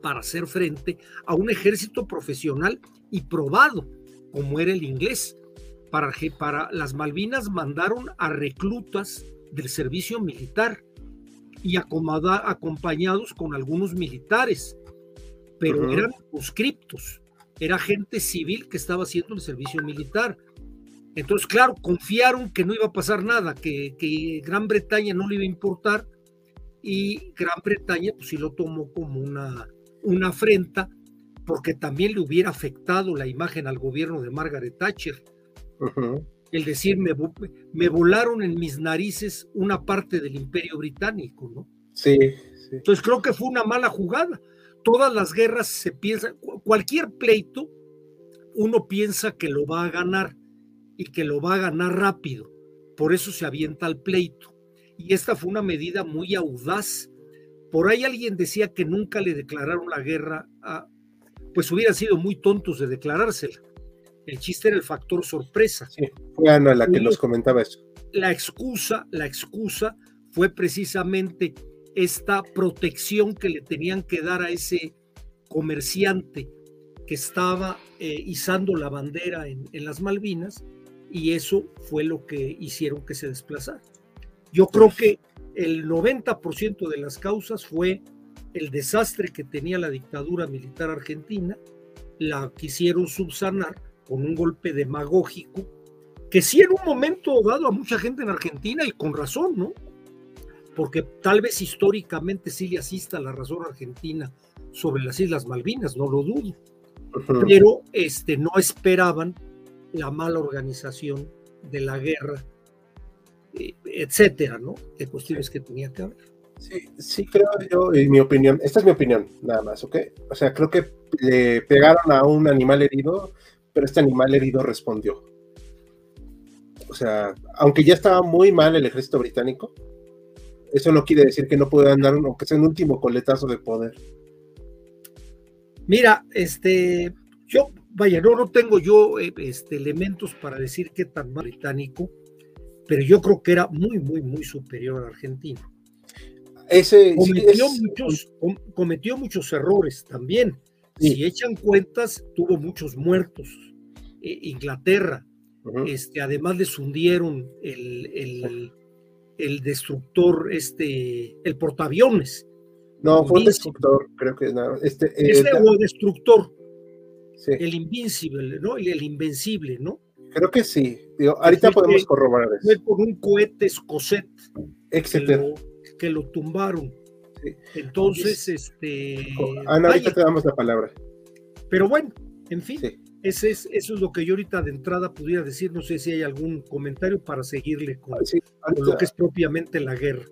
para hacer frente a un ejército profesional y probado como era el inglés. Para, para las Malvinas mandaron a reclutas del servicio militar y acompañados con algunos militares, pero eran conscriptos, era gente civil que estaba haciendo el servicio militar. Entonces, claro, confiaron que no iba a pasar nada, que, que Gran Bretaña no le iba a importar y Gran Bretaña pues sí lo tomó como una, una afrenta porque también le hubiera afectado la imagen al gobierno de Margaret Thatcher. El decir, me, me, volaron en mis narices una parte del imperio británico, ¿no? Sí, Entonces creo que fue una mala jugada. Todas las guerras se piensa, cualquier pleito, uno piensa que lo va a ganar y que lo va a ganar rápido. Por eso se avienta al pleito. Y esta fue una medida muy audaz. Por ahí alguien decía que nunca le declararon la guerra a, pues hubieran sido muy tontos de declarársela. El chiste era el factor sorpresa. Sí, fue Ana la que nos comentaba eso. La excusa, la excusa fue precisamente esta protección que le tenían que dar a ese comerciante que estaba eh, izando la bandera en, en, las Malvinas y eso fue lo que hicieron que se desplazara. Yo creo que el 90% de las causas fue el desastre que tenía la dictadura militar argentina, la quisieron subsanar con un golpe demagógico, que sí en un momento dado a mucha gente en Argentina y con razón, ¿no? Porque tal vez históricamente sí le asista la razón argentina sobre las Islas Malvinas, no lo dudo, pero este, no esperaban la mala organización de la guerra, etcétera, ¿no? De cuestiones que tenía que haber. Sí, sí creo yo, en mi opinión, esta es mi opinión, nada más, ¿ok? O sea, creo que le pegaron a un animal herido, pero este animal herido respondió. O sea, aunque ya estaba muy mal el ejército británico, eso no quiere decir que no puedan dar, aunque sea un último coletazo de poder. Mira, este, yo, vaya, no, no tengo yo eh, este, elementos para decir qué tan mal británico, pero yo creo que era muy, muy, muy superior a Argentina. Ese, cometió, muchos, errores también. Si echan cuentas, tuvo muchos muertos. Eh, Inglaterra, este, además les hundieron el, el, destructor, este, el portaaviones. No, fue el destructor, creo que no. Este, eh, este el destructor. El invincible, ¿no? El, invencible, ¿no? Creo que sí. ahorita podemos corroborar eso. Fue con un cohete escocés. Excelente que lo tumbaron. Entonces, este. Ana, ahorita te damos la palabra. Pero bueno, en fin, ese es, eso es lo que yo ahorita de entrada pudiera decir. No sé si hay algún comentario para seguirle con, lo que es propiamente la guerra.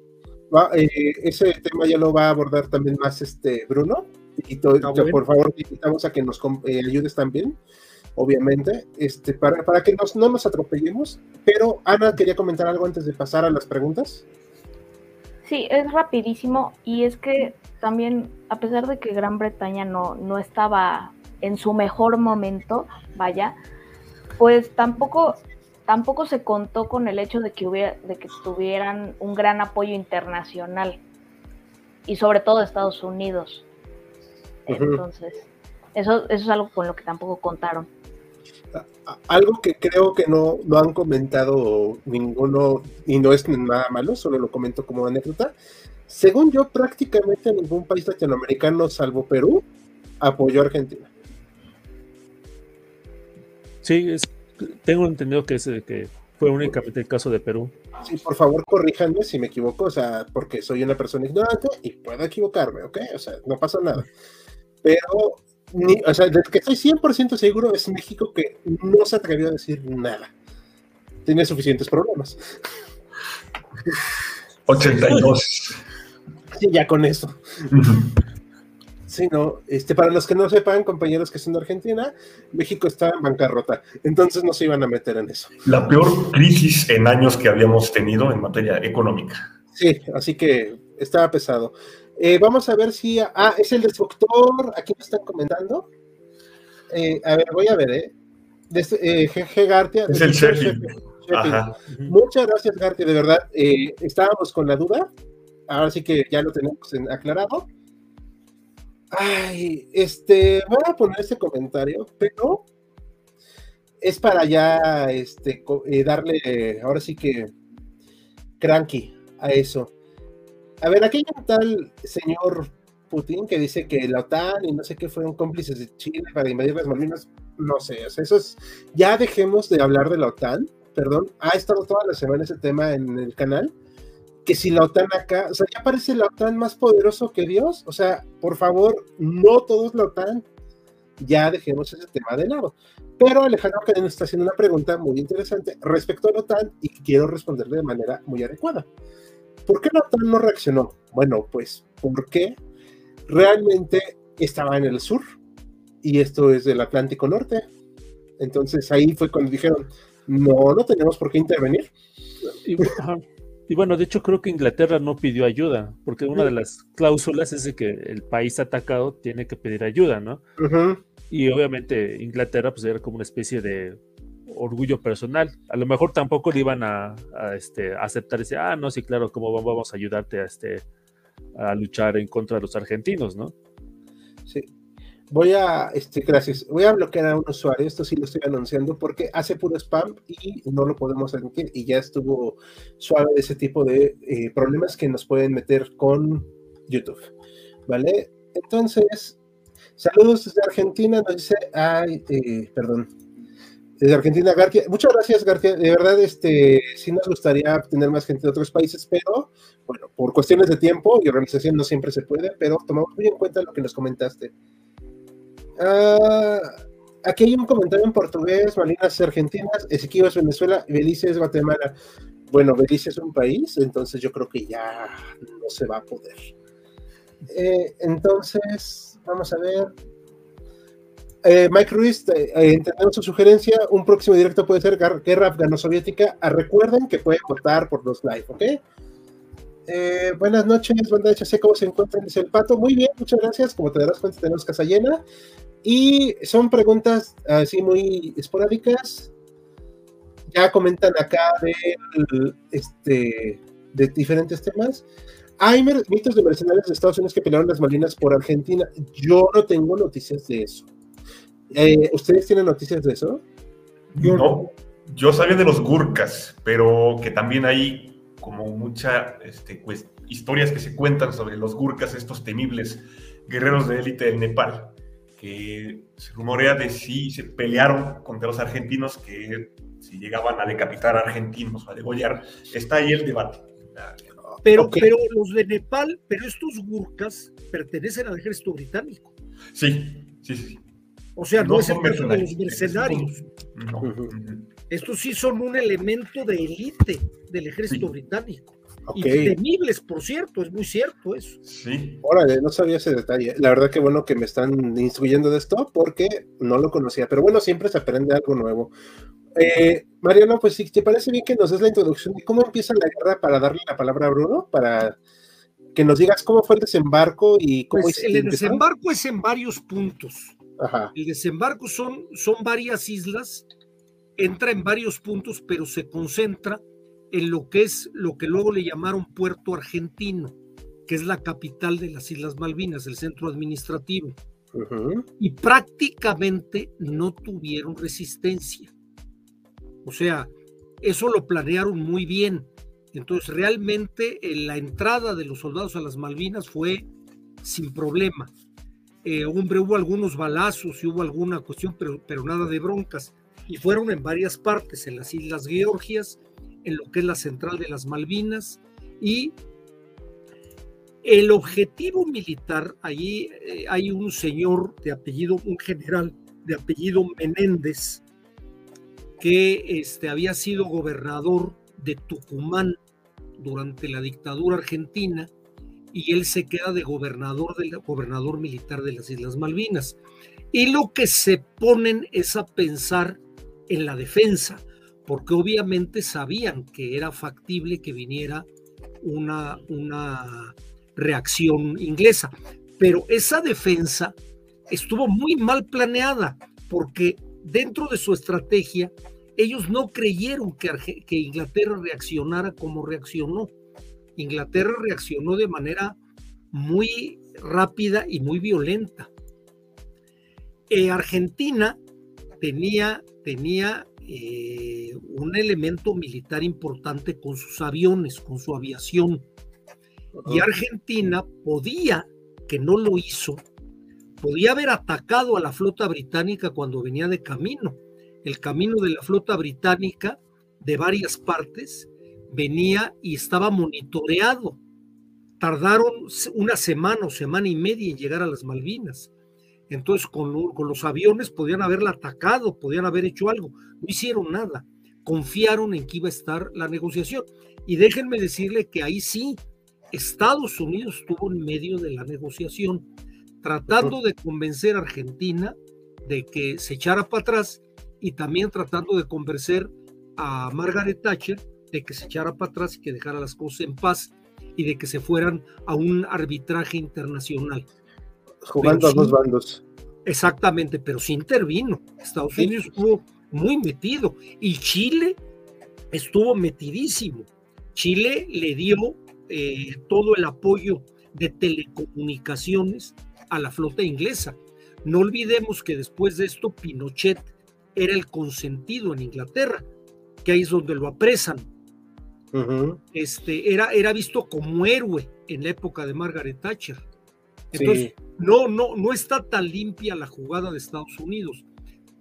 Eh, ese tema ya lo va a abordar también más este Bruno. Y ah, por favor, invitamos a que nos eh, ayudes también, obviamente, este, para, para que nos, no nos atropellemos. Pero Ana quería comentar algo antes de pasar a las preguntas. Sí, es rapidísimo y es que también, a pesar de que Gran Bretaña no, no estaba en su mejor momento, vaya, Pues tampoco, tampoco se contó con el hecho de que hubiera, de que tuvieran un gran apoyo internacional y sobre todo de Estados Unidos. Entonces, eso, eso es algo con lo que tampoco contaron. Algo que creo que no, no han comentado ninguno, y no es nada malo, solo lo comento como anécdota. Según yo, prácticamente ningún país latinoamericano, salvo Perú, apoyó a Argentina. Sí, es, tengo entendido que, es, que fue únicamente el caso de Perú. Sí, por favor, corríjanme si me equivoco, o sea, porque soy una persona ignorante y puedo equivocarme, ¿ok? O sea, no pasa nada. Pero o sea, de que estoy 100% seguro es México que no se atrevió a decir nada. Tiene suficientes problemas. 82. Sí, ya con eso. Sí, no, este, para los que no sepan, compañeros que son de Argentina, México está en bancarrota, entonces no se iban a meter en eso. La peor crisis en años que habíamos tenido en materia económica. Sí, así que estaba pesado. Eh, vamos a ver si. Ah, es el destructor. Aquí me están comentando. Eh, a ver, voy a ver, ¿eh? eh GG Gartia. Es el Sheffield. Muchas gracias, Gartia, de verdad. estábamos con la duda. Ahora sí que ya lo tenemos aclarado. Ay, este, voy a poner este comentario, pero es para ya este, darle, ahora sí que, cranky a eso. A ver, aquí tal señor Putin que dice que la OTAN y no sé qué fueron cómplices de Chile para invadir las Malvinas. No sé, o sea, eso es. Ya dejemos de hablar de la OTAN, perdón. Ha estado toda la semana ese tema en el canal. Que si la OTAN acá, o sea, ya parece la OTAN más poderoso que Dios. O sea, por favor, no todos la OTAN. Ya dejemos ese tema de lado. Pero Alejandro Cadena está haciendo una pregunta muy interesante respecto a la OTAN y quiero responderle de manera muy adecuada. ¿Por qué la OTAN no reaccionó? Bueno, pues porque realmente estaba en el sur y esto es del Atlántico Norte. Entonces ahí fue cuando dijeron, no, no tenemos por qué intervenir. Y, bueno, de hecho creo que Inglaterra no pidió ayuda, porque una de las cláusulas es de que el país atacado tiene que pedir ayuda, ¿no? Y obviamente Inglaterra pues era como una especie de orgullo personal. A lo mejor tampoco le iban a, este, aceptar ese, ah, no, sí, claro, ¿cómo vamos a ayudarte a, este, a luchar en contra de los argentinos, no? Sí. Voy a, este, gracias, voy a bloquear a un usuario, esto sí lo estoy anunciando porque hace puro spam y no lo podemos admitir y ya estuvo suave ese tipo de eh, problemas que nos pueden meter con YouTube, ¿vale? Entonces, saludos desde Argentina, nos dice, ay, eh, perdón, desde Argentina, García. Muchas gracias, García. De verdad, este, sí nos gustaría tener más gente de otros países, pero bueno, por cuestiones de tiempo y organización no siempre se puede, pero tomamos muy en cuenta lo que nos comentaste. Ah, aquí hay un comentario en portugués, Malinas Argentinas, Ezequiel es Venezuela, Belice es Guatemala. Bueno, Belice es un país, entonces yo creo que ya no se va a poder. Eh, entonces, vamos a ver. Eh, Mike Ruiz, eh, eh, entendemos su sugerencia. Un próximo directo puede ser Guerra Afgano-Soviética. Ah, recuerden que pueden votar por los live, ¿ok? buenas noches, banda HC, ¿cómo se encuentran? Dice el pato. Muy bien, muchas gracias. Como te darás cuenta, tenemos casa llena. Y son preguntas así muy esporádicas. Ya comentan acá de, este, de diferentes temas. Hay mitos de mercenarios de Estados Unidos que pelearon las Malinas por Argentina. Yo no tengo noticias de eso. Eh, ¿Ustedes tienen noticias de eso? Yo no. Yo sabía de los Gurkas, pero que también hay como muchas este, pues, historias que se cuentan sobre los Gurkas, estos temibles guerreros de élite del Nepal, que se rumorea de si se pelearon contra los argentinos, que si llegaban a decapitar a argentinos o a degollar. Está ahí el debate. Pero, pero los de Nepal, pero estos Gurkas pertenecen al ejército británico. Sí, sí, sí. O sea, no, es el caso de los mercenarios. Estos sí son un elemento de élite del ejército británico. Y temibles, por cierto, es muy cierto eso. Sí. Órale, no sabía ese detalle. La verdad que bueno que me están instruyendo de esto porque no lo conocía. Pero bueno, siempre se aprende algo nuevo. Eh, Mariano, pues si te parece bien que nos des la introducción de cómo empieza la guerra para darle la palabra a Bruno, para que nos digas cómo fue el desembarco y cómo... Pues el desembarco es en varios puntos. El desembarco son, son varias islas entra en varios puntos, pero se concentra en lo que es lo que luego le llamaron Puerto Argentino, que es la capital de las Islas Malvinas, el centro administrativo. Y prácticamente no tuvieron resistencia. O sea, eso lo planearon muy bien. Entonces, realmente eh, la entrada de los soldados a las Malvinas fue sin problema. Eh, hombre, hubo algunos balazos y hubo alguna cuestión, pero, nada de broncas. Y fueron en varias partes, en las Islas Georgias, en lo que es la central de las Malvinas y el objetivo militar, allí eh, hay un señor de apellido, un general de apellido Menéndez, que este, había sido gobernador de Tucumán durante la dictadura argentina y él se queda de gobernador, militar de las Islas Malvinas. Y lo que se ponen es a pensar en la defensa, porque obviamente sabían que era factible que viniera una, reacción inglesa. Pero esa defensa estuvo muy mal planeada porque dentro de su estrategia ellos no creyeron que Inglaterra reaccionara como reaccionó. Inglaterra reaccionó de manera muy rápida y muy violenta. Eh, Argentina tenía, tenía eh, un elemento militar importante con sus aviones, con su aviación. Y Argentina podía, que no lo hizo, podía haber atacado a la flota británica cuando venía de camino. El camino de la flota británica de varias partes venía y estaba monitoreado. Tardaron una semana o semana y media en llegar a las Malvinas. Entonces con, los aviones podían haberla atacado, podían haber hecho algo. No hicieron nada. Confiaron en que iba a estar la negociación. Y déjenme decirle que ahí sí Estados Unidos estuvo en medio de la negociación, tratando de convencer a Argentina de que se echara para atrás y también tratando de convencer a Margaret Thatcher de que se echara para atrás y que dejara las cosas en paz y de que se fueran a un arbitraje internacional. Jugando a dos bandos. Exactamente, pero sí intervino. Estados Unidos estuvo muy metido y Chile estuvo metidísimo. Chile le dio eh, todo el apoyo de telecomunicaciones a la flota inglesa. No olvidemos que después de esto Pinochet era el consentido en Inglaterra, que ahí es donde lo apresan. Este, era, era visto como héroe en la época de Margaret Thatcher. Entonces, no, no, no está tan limpia la jugada de Estados Unidos.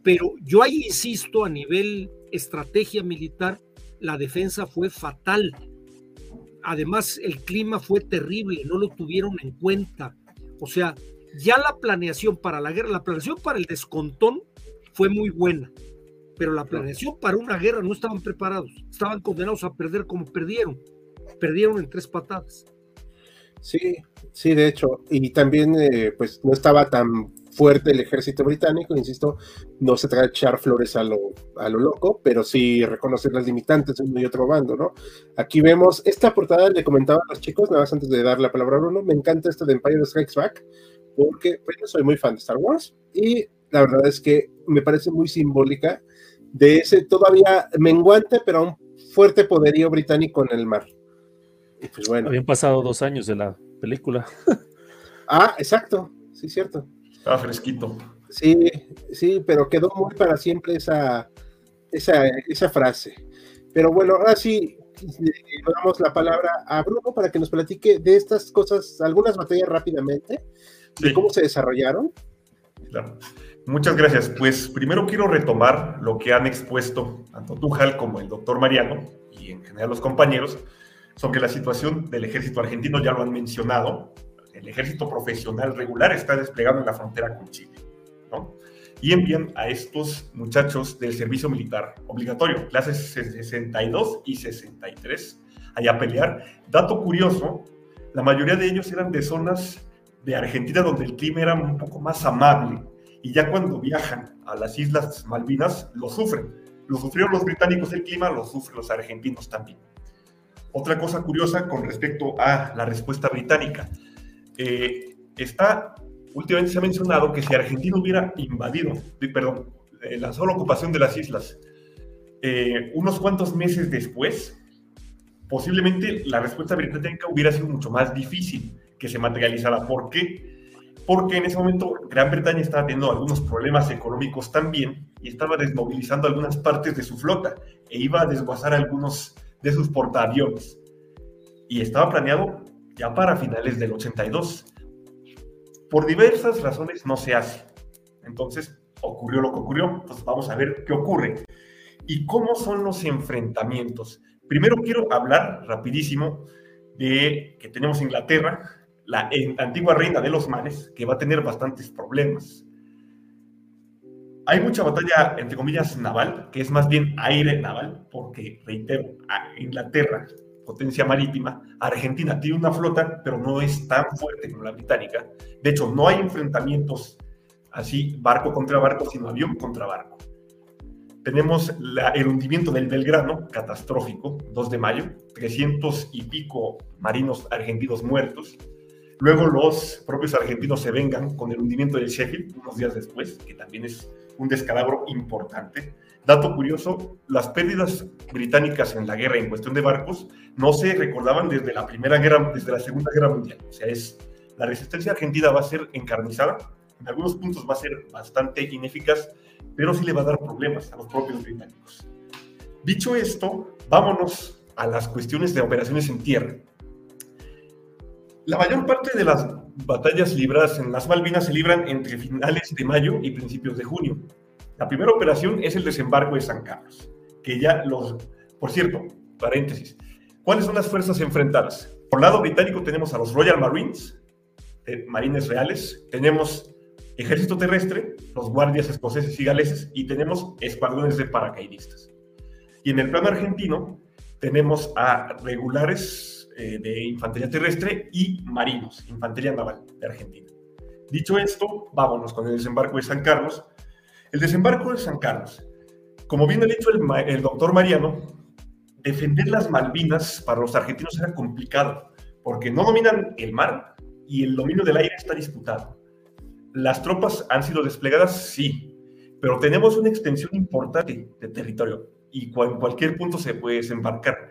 Pero yo ahí insisto, a nivel estrategia militar, la defensa fue fatal además el clima fue terrible, no lo tuvieron en cuenta. O sea, ya la planeación para la guerra, la planeación para el descontón fue muy buena, pero la planeación para una guerra no estaban preparados, estaban condenados a perder como perdieron, perdieron en tres patadas. Sí, sí, de hecho, y también eh, pues no estaba tan fuerte el ejército británico, insisto, no se trata de echar flores a lo, a lo loco, pero sí reconocer las limitantes de uno y otro bando, ¿no? Aquí vemos esta portada, le comentaba a los chicos, nada más antes de dar la palabra a Bruno, me encanta esta de Empire Strikes Back, porque pues, yo soy muy fan de Star Wars, y la verdad es que me parece muy simbólica de ese todavía menguante, pero un fuerte poderío británico en el mar. Y pues bueno. Habían pasado dos años de la película. [LAUGHS] ah, exacto, sí, cierto. Estaba fresquito. Sí, sí, pero quedó muy para siempre esa, esa, esa frase. Pero bueno, ahora sí, le damos la palabra a Bruno para que nos platique de estas cosas, algunas batallas rápidamente, de cómo se desarrollaron. Claro. Muchas gracias. Pues primero quiero retomar lo que han expuesto tanto Tujal como el doctor Mariano y en general los compañeros sobre la situación del ejército argentino, ya lo han mencionado, el ejército profesional regular está desplegado en la frontera con Chile, ¿no? Y envían a estos muchachos del servicio militar obligatorio, clases 62 y 63, allá a pelear. Dato curioso, la mayoría de ellos eran de zonas de Argentina donde el clima era un poco más amable y ya cuando viajan a las Islas Malvinas lo sufren. Lo sufrieron los británicos el clima, lo sufren los argentinos también. Otra cosa curiosa con respecto a la respuesta británica. Eh, está, últimamente se ha mencionado que si Argentina hubiera invadido, perdón, eh, la sola ocupación de las islas eh, unos cuantos meses después, posiblemente la respuesta británica hubiera sido mucho más difícil que se materializara. ¿Por qué? Porque en ese momento Gran Bretaña estaba teniendo algunos problemas económicos también y estaba desmovilizando algunas partes de su flota e iba a desguazar algunos de sus portaaviones. Y estaba planeado ya para finales del 82. Por diversas razones no se hace. Entonces ocurrió lo que ocurrió. Vamos a ver qué ocurre. ¿Y cómo son los enfrentamientos? Primero quiero hablar rapidísimo de que tenemos Inglaterra, la antigua reina de los mares, que va a tener bastantes problemas. Hay mucha batalla, entre comillas, naval, que es más bien aire naval, porque, reitero, Inglaterra, potencia marítima, Argentina tiene una flota, pero no es tan fuerte como la británica. De hecho, no hay enfrentamientos así barco contra barco, sino avión contra barco. Tenemos el hundimiento del Belgrano, catastrófico, 2 de mayo, 300 y pico marinos argentinos muertos. Luego los propios argentinos se vengan con el hundimiento del Sheffield unos días después, que también es un descalabro importante. Dato curioso, las pérdidas británicas en la guerra en cuestión de barcos no se recordaban desde la primera guerra, desde la segunda guerra mundial. O sea, es la resistencia argentina va a ser encarnizada, en algunos puntos va a ser bastante ineficaz, pero sí le va a dar problemas a los propios británicos. Dicho esto, vámonos a las cuestiones de operaciones en tierra. La mayor parte de las batallas libradas en las Malvinas se libran entre finales de mayo y principios de junio. La primera operación es el desembarco de San Carlos, que ya los... Por cierto, paréntesis, ¿cuáles son las fuerzas enfrentadas? Por lado británico tenemos a los Royal Marines, eh, marines reales, tenemos ejército terrestre, los guardias escoceses y galeses, y tenemos escuadrones de paracaidistas. Y en el plano argentino tenemos a regulares eh, de infantería terrestre y marinos, infantería naval de Argentina. Dicho esto, vámonos con el desembarco de San Carlos. El desembarco de San Carlos, como bien ha dicho el, el doctor Mariano, defender las Malvinas para los argentinos era complicado, porque no dominan el mar y el dominio del aire está disputado. Las tropas han sido desplegadas, sí, pero tenemos una extensión importante de territorio y en cualquier punto se puede desembarcar.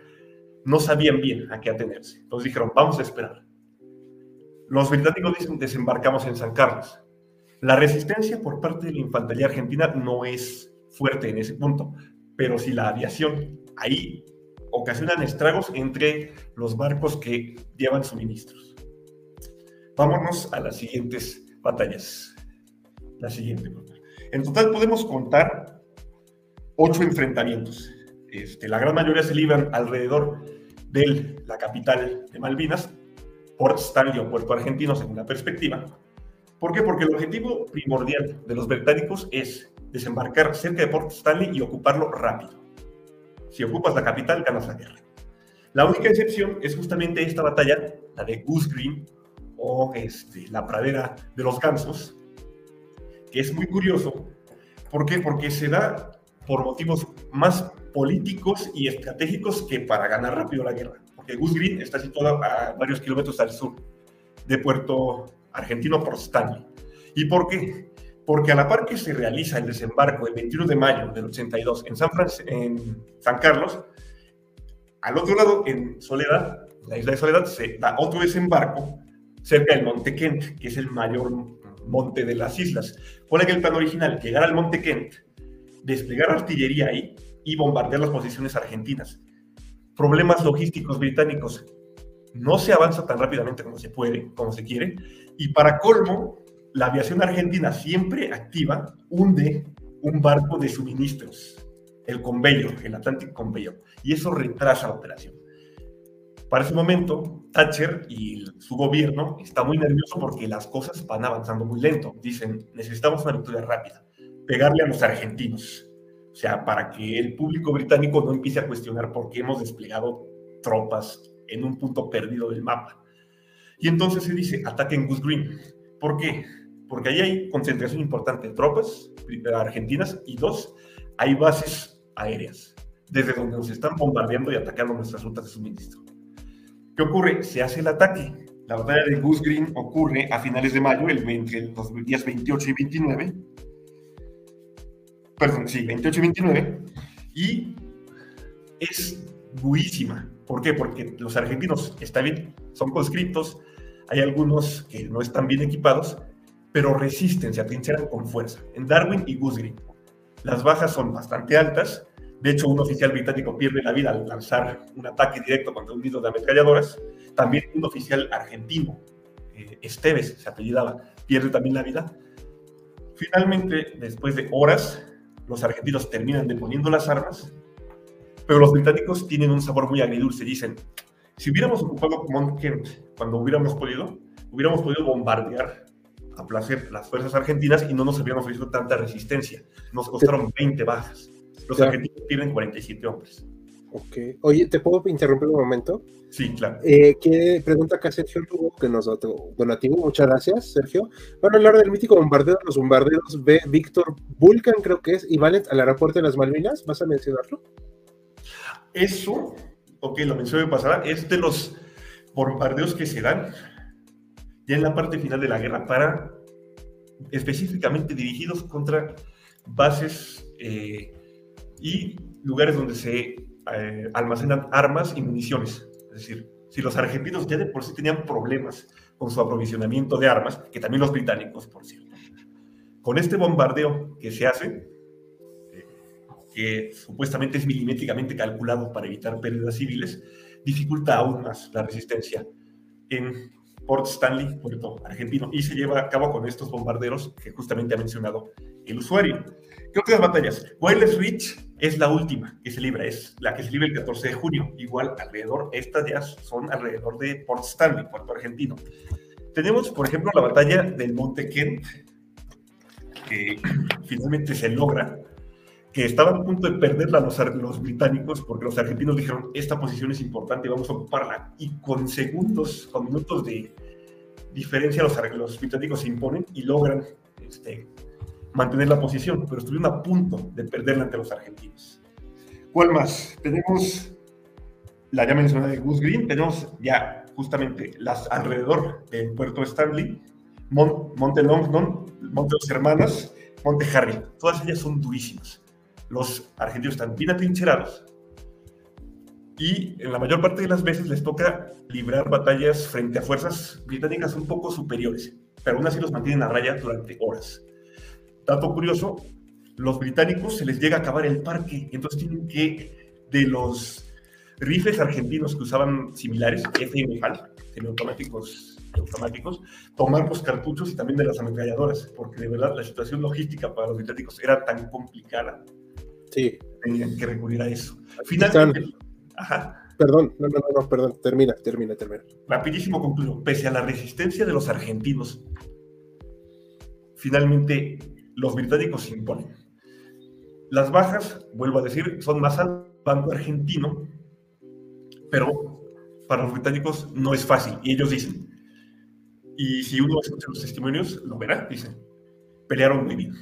No sabían bien a qué atenerse. Entonces dijeron, vamos a esperar. Los británicos dicen, desembarcamos en San Carlos. La resistencia por parte de la infantería argentina no es fuerte en ese punto, pero si la aviación ahí ocasionan estragos entre los barcos que llevan suministros. Vámonos a las siguientes batallas. La siguiente. En total podemos contar ocho enfrentamientos. Este, la gran mayoría se libran alrededor de la capital de Malvinas, Port Stanley o Puerto Argentino, según la perspectiva. ¿Por qué? Porque el objetivo primordial de los británicos es desembarcar cerca de Port Stanley y ocuparlo rápido. Si ocupas la capital, ganas la guerra. La única excepción es justamente esta batalla, la de Goose Green, o este, la pradera de los gansos, que es muy curioso. ¿Por qué? Porque se da por motivos más políticos y estratégicos que para ganar rápido la guerra. Porque Goose Green está situado a varios kilómetros al sur de Puerto Argentino por Stanley. ¿Y por qué? Porque a la par que se realiza el desembarco el 21 de mayo del 82 en San, en San Carlos, al otro lado, en Soledad, la isla de Soledad, se da otro desembarco cerca del Monte Kent, que es el mayor monte de las islas. Pone que el plan original, llegar al Monte Kent, desplegar artillería ahí y bombardear las posiciones argentinas. Problemas logísticos británicos. No se avanza tan rápidamente como se puede, como se quiere. Y para colmo, la aviación argentina siempre activa hunde un barco de suministros, el Conveyor, el Atlantic Conveyor. Y eso retrasa la operación. Para ese momento, Thatcher y su gobierno está muy nervioso porque las cosas van avanzando muy lento. Dicen, necesitamos una victoria rápida, pegarle a los argentinos. O sea, para que el público británico no empiece a cuestionar por qué hemos desplegado tropas en un punto perdido del mapa. Y entonces se dice, ataquen Goose Green. ¿Por qué? Porque ahí hay concentración importante de tropas argentinas y dos, hay bases aéreas, desde donde nos están bombardeando y atacando nuestras rutas de suministro. ¿Qué ocurre? Se hace el ataque. La batalla de Goose Green ocurre a finales de mayo, el, entre los días 28 y 29. Perdón, sí, 28 y 29. Y es durísima. ¿Por qué? Porque los argentinos, está bien, son conscriptos, hay algunos que no están bien equipados, pero resisten, se atrincheran con fuerza. En Darwin y Goose las bajas son bastante altas. De hecho, un oficial británico pierde la vida al lanzar un ataque directo contra un nido de ametralladoras. También un oficial argentino, eh, Esteves se apellidaba, pierde también la vida. Finalmente, después de horas, los argentinos terminan deponiendo las armas, pero los británicos tienen un sabor muy agridulce. Dicen, si hubiéramos ocupado Mont Kent cuando hubiéramos podido, hubiéramos podido bombardear a placer las fuerzas argentinas y no nos habrían ofrecido tanta resistencia. Nos costaron 20 bajas. Los argentinos pierden 47 hombres. Ok. Oye, ¿te puedo interrumpir un momento? Sí, claro. Eh, ¿Qué pregunta acá Sergio Lugo, que nos donativo? Muchas gracias, Sergio. Van a hablar del mítico bombardeo de los bombarderos B. Víctor Vulcan, creo que es, y Valent al aeropuerto de las Malvinas. ¿Vas a mencionarlo? Eso, ok, lo mencioné pasada, es de los bombardeos que se dan ya en la parte final de la guerra para específicamente dirigidos contra bases eh, y lugares donde se eh, almacenan armas y municiones. Es decir, si los argentinos ya de por sí tenían problemas con su aprovisionamiento de armas, que también los británicos, por cierto, con este bombardeo que se hace, eh, que supuestamente es milimétricamente calculado para evitar pérdidas civiles, dificulta aún más la resistencia en Port Stanley, Puerto Argentino, y se lleva a cabo con estos bombarderos que justamente ha mencionado el usuario. ¿Qué otras batallas? Wireless Reach es la última que se libra, es la que se libra el 14 de junio. Igual, alrededor, estas ya son alrededor de Port Stanley, Puerto Argentino. Tenemos, por ejemplo, la batalla del Monte Kent, que [CLEARS THROAT] finalmente se logra, que estaban a punto de perderla los, los británicos porque los argentinos dijeron, esta posición es importante, vamos a ocuparla. Y con segundos, con minutos de diferencia, los, los británicos se imponen y logran este, mantener la posición, pero estuvieron a punto de perderla ante los argentinos. ¿Cuál más? Tenemos la ya mencionada de Goose Green, tenemos ya justamente las alrededor del puerto Stanley, Monte Longdon, Monte Dos Hermanas, Monte Harry. Todas ellas son durísimas. Los argentinos están bien atrincherados y en la mayor parte de las veces les toca librar batallas frente a fuerzas británicas un poco superiores, pero aún así los mantienen a raya durante horas. Dato curioso, los británicos se les llega a acabar el parque, entonces tienen que, de los rifles argentinos que usaban similares, FM semiautomáticos automáticos, tomar los cartuchos y también de las ametralladoras, porque de verdad la situación logística para los británicos era tan complicada. Sí. Tenían que recurrir a eso. Finalmente. Ajá. Perdón, no, no, no, perdón, termina, termina, termina. Rapidísimo concluyo. Pese a la resistencia de los argentinos, finalmente los británicos se imponen. Las bajas, vuelvo a decir, son más al bando argentino, pero para los británicos no es fácil. Y ellos dicen, y si uno escucha los testimonios, lo verá, dicen, pelearon muy bien.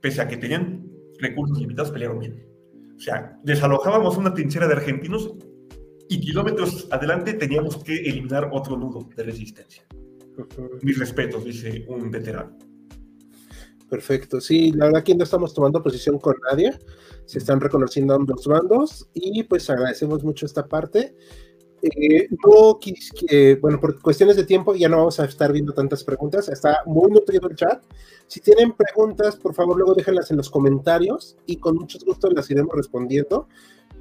Pese a que tenían recursos limitados, pelearon bien. O sea, desalojábamos una trinchera de argentinos y kilómetros adelante teníamos que eliminar otro nudo de resistencia. Mis respetos, dice un veterano. Perfecto. Sí, la verdad que no estamos tomando posición con nadie. Se están reconociendo ambos bandos y pues agradecemos mucho esta parte. Eh, bueno, por cuestiones de tiempo ya no vamos a estar viendo tantas preguntas. Está muy nutrido el chat. Si tienen preguntas, por favor, luego déjenlas en los comentarios y con mucho gusto las iremos respondiendo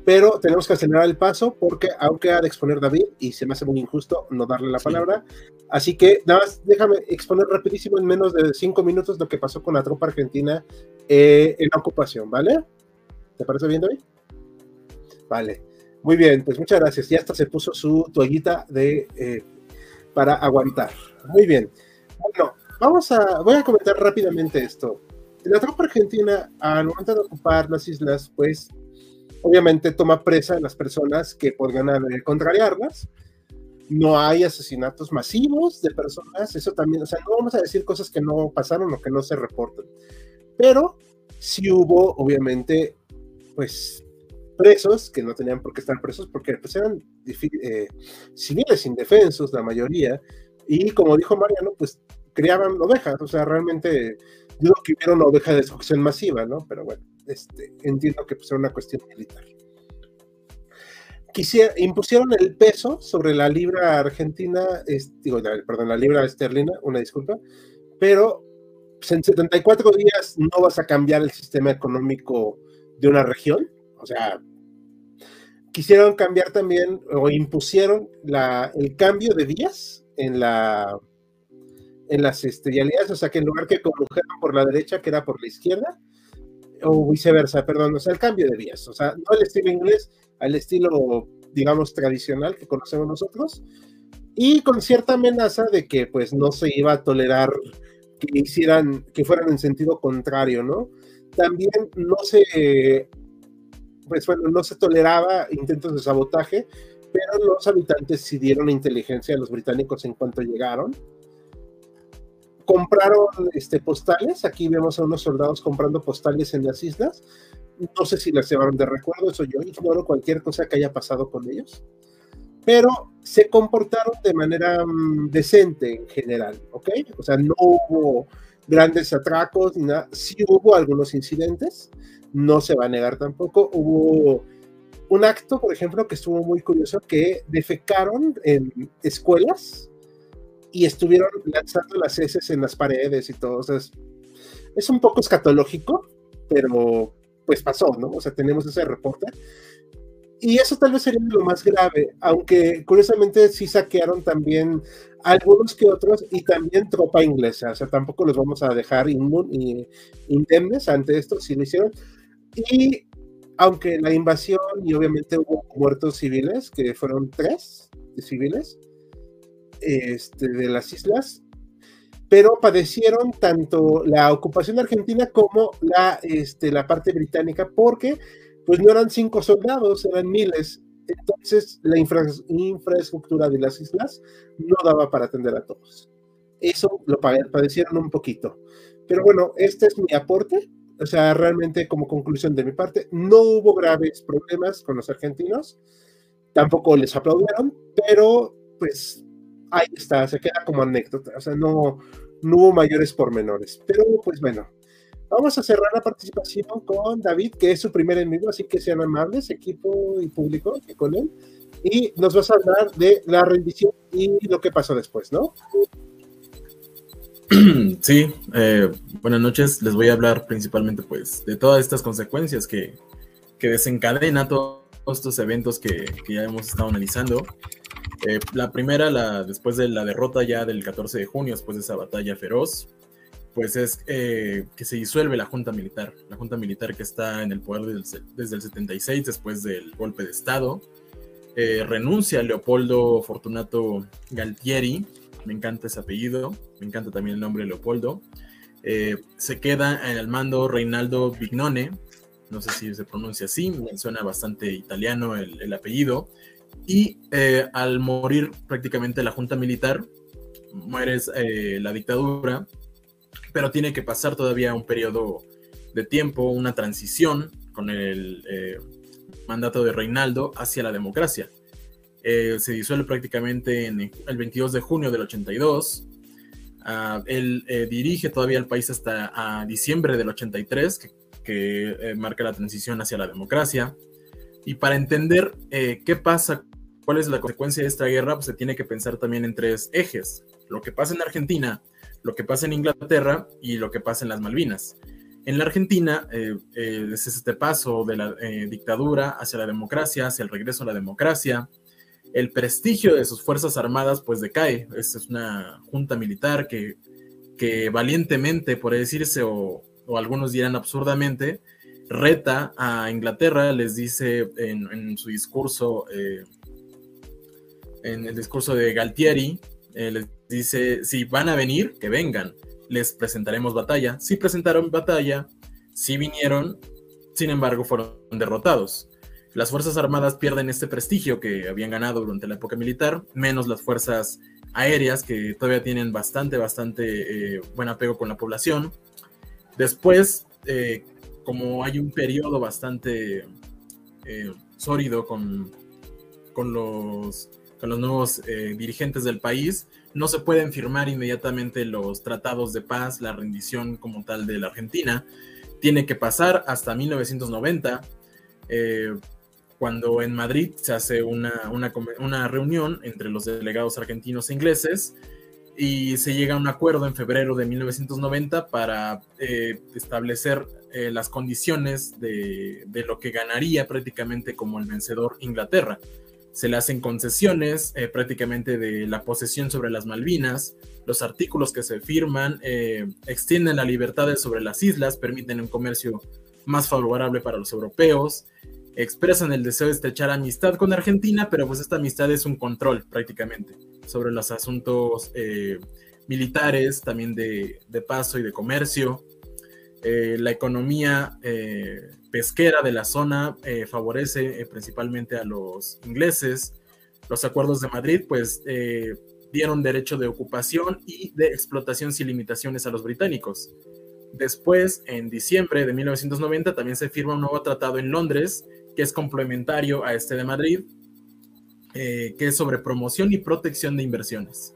pero tenemos que acelerar el paso porque aunque ha de exponer David y se me hace muy injusto no darle la palabra, así que nada más déjame exponer rapidísimo en menos de cinco minutos lo que pasó con la tropa argentina eh, en la ocupación, ¿vale? ¿Te parece bien, David? Vale, muy bien, pues muchas gracias. Ya hasta se puso su toallita de, eh, para aguantar. Muy bien. Bueno, vamos a, voy a comentar rápidamente esto. La tropa argentina, al momento de ocupar las islas, pues obviamente toma presa a las personas que podrían contrariarlas. No hay asesinatos masivos de personas, eso también, o sea, no vamos a decir cosas que no pasaron o que no se reportan, pero sí hubo, obviamente, pues presos que no tenían por qué estar presos porque pues, eran eh, civiles indefensos, la mayoría, y como dijo Mariano, pues criaban ovejas, o sea, realmente dudo que hubiera una oveja de destrucción masiva, ¿no? Pero bueno este, entiendo que pues, una cuestión militar. impusieron el peso sobre la libra argentina, digo, perdón, la libra esterlina, una disculpa, pero pues, en 74 días no vas a cambiar el sistema económico de una región, o sea, quisieron cambiar también o impusieron la, el cambio de días en la en las estrellalidades, o sea que en lugar que condujeran por la derecha, que era por la izquierda, o viceversa, perdón, o sea, el cambio de días, o sea, no el estilo inglés, al estilo, digamos, tradicional que conocemos nosotros, y con cierta amenaza de que pues no se iba a tolerar que hicieran, que fueran en sentido contrario, ¿no? También no se pues bueno, no se toleraba intentos de sabotaje, pero los habitantes sí dieron inteligencia a los británicos en cuanto llegaron. Compraron este, postales, aquí vemos a unos soldados comprando postales en las islas. No sé si las llevaron de recuerdo, eso yo ignoro cualquier cosa que haya pasado con ellos. Pero se comportaron de manera mm, decente en general, ¿ok? O sea, no hubo grandes atracos ni nada. Sí hubo algunos incidentes, no se va a negar tampoco. Hubo un acto, por ejemplo, que estuvo muy curioso, que defecaron en escuelas y estuvieron lanzando las heces en las paredes y todo. O es un poco escatológico, pero pues pasó, ¿no? O sea, tenemos ese reporte. Y eso tal vez sería lo más grave, aunque curiosamente sí saquearon también algunos que otros y también tropa inglesa, o sea, tampoco los vamos a dejar indemnes ante esto, si lo hicieron. Y aunque la invasión y obviamente hubo muertos civiles, que fueron tres civiles este, de las islas, pero padecieron tanto la ocupación argentina como la, este, la parte británica, porque pues no eran cinco soldados, eran miles. Entonces la infraestructura de las islas no daba para atender a todos. Eso lo padecieron un poquito. Pero bueno, este es mi aporte o sea, realmente como conclusión de mi parte, no hubo graves problemas con los argentinos, tampoco les aplaudieron, pero pues ahí está, se queda como anécdota, o sea, no, no hubo mayores pormenores. Pero pues bueno, vamos a cerrar la participación con David, que es su primer enemigo, así que sean amables, equipo y público, que con él, y nos vas a hablar de la rendición y lo que pasó después, ¿no? [CLEARS THROAT] Sí, eh, buenas noches. Les voy a hablar principalmente pues de todas estas consecuencias que, que desencadena todos estos eventos que, ya hemos estado analizando. Eh, la primera, después de la derrota ya del 14 de junio, después de esa batalla feroz, pues es eh, que se disuelve la Junta Militar. La Junta Militar que está en el poder desde, el 76, después del golpe de Estado. renuncia Leopoldo Fortunato Galtieri, me encanta ese apellido, me encanta también el nombre Leopoldo. Eh, se queda en el mando Reinaldo Vignone, no sé si se pronuncia así, me suena bastante italiano el, apellido. Y eh, al morir prácticamente la junta militar, muere eh, la dictadura, pero tiene que pasar todavía un periodo de tiempo, una transición con el mandato de Reinaldo hacia la democracia. Eh, se disuelve prácticamente en el 22 de junio del 82. Ah, él eh, dirige todavía el país hasta diciembre del 83, que, eh, marca la transición hacia la democracia. Y para entender qué pasa, cuál es la consecuencia de esta guerra, pues se tiene que pensar también en tres ejes. Lo que pasa en Argentina, lo que pasa en Inglaterra y lo que pasa en las Malvinas. En la Argentina es este paso de la dictadura hacia la democracia, hacia el regreso a la democracia, el prestigio de sus Fuerzas Armadas pues decae. Es, es una junta militar que, que valientemente, por decirse, o, algunos dirán absurdamente, reta a Inglaterra, les dice en, su discurso, eh, en el discurso de Galtieri, eh, les dice, si van a venir, que vengan, les presentaremos batalla. Si presentaron batalla, si vinieron, sin embargo fueron derrotados. Las Fuerzas Armadas pierden este prestigio que habían ganado durante la época militar, menos las Fuerzas Aéreas, que todavía tienen bastante, bastante eh, buen apego con la población. Después, eh, como hay un periodo bastante sólido con, con, los, con los nuevos dirigentes del país, no se pueden firmar inmediatamente los tratados de paz, la rendición como tal de la Argentina. Tiene que pasar hasta 1990 cuando en Madrid se hace una, una, reunión entre los delegados argentinos e ingleses y se llega a un acuerdo en febrero de 1990 para eh, establecer eh, las condiciones de, de, lo que ganaría prácticamente como el vencedor Inglaterra. Se le hacen concesiones eh, prácticamente de la posesión sobre las Malvinas, los artículos que se firman extienden las libertades sobre las islas, permiten un comercio más favorable para los europeos, expresan el deseo de estrechar amistad con Argentina, pero pues esta amistad es un control prácticamente sobre los asuntos eh, militares, también de, paso y de comercio. Eh, la economía eh, pesquera de la zona favorece principalmente a los ingleses. Los acuerdos de Madrid pues dieron derecho de ocupación y de explotación sin limitaciones a los británicos. Después, en diciembre de 1990, también se firma un nuevo tratado en Londres que es complementario a este de Madrid, eh, que es sobre promoción y protección de inversiones.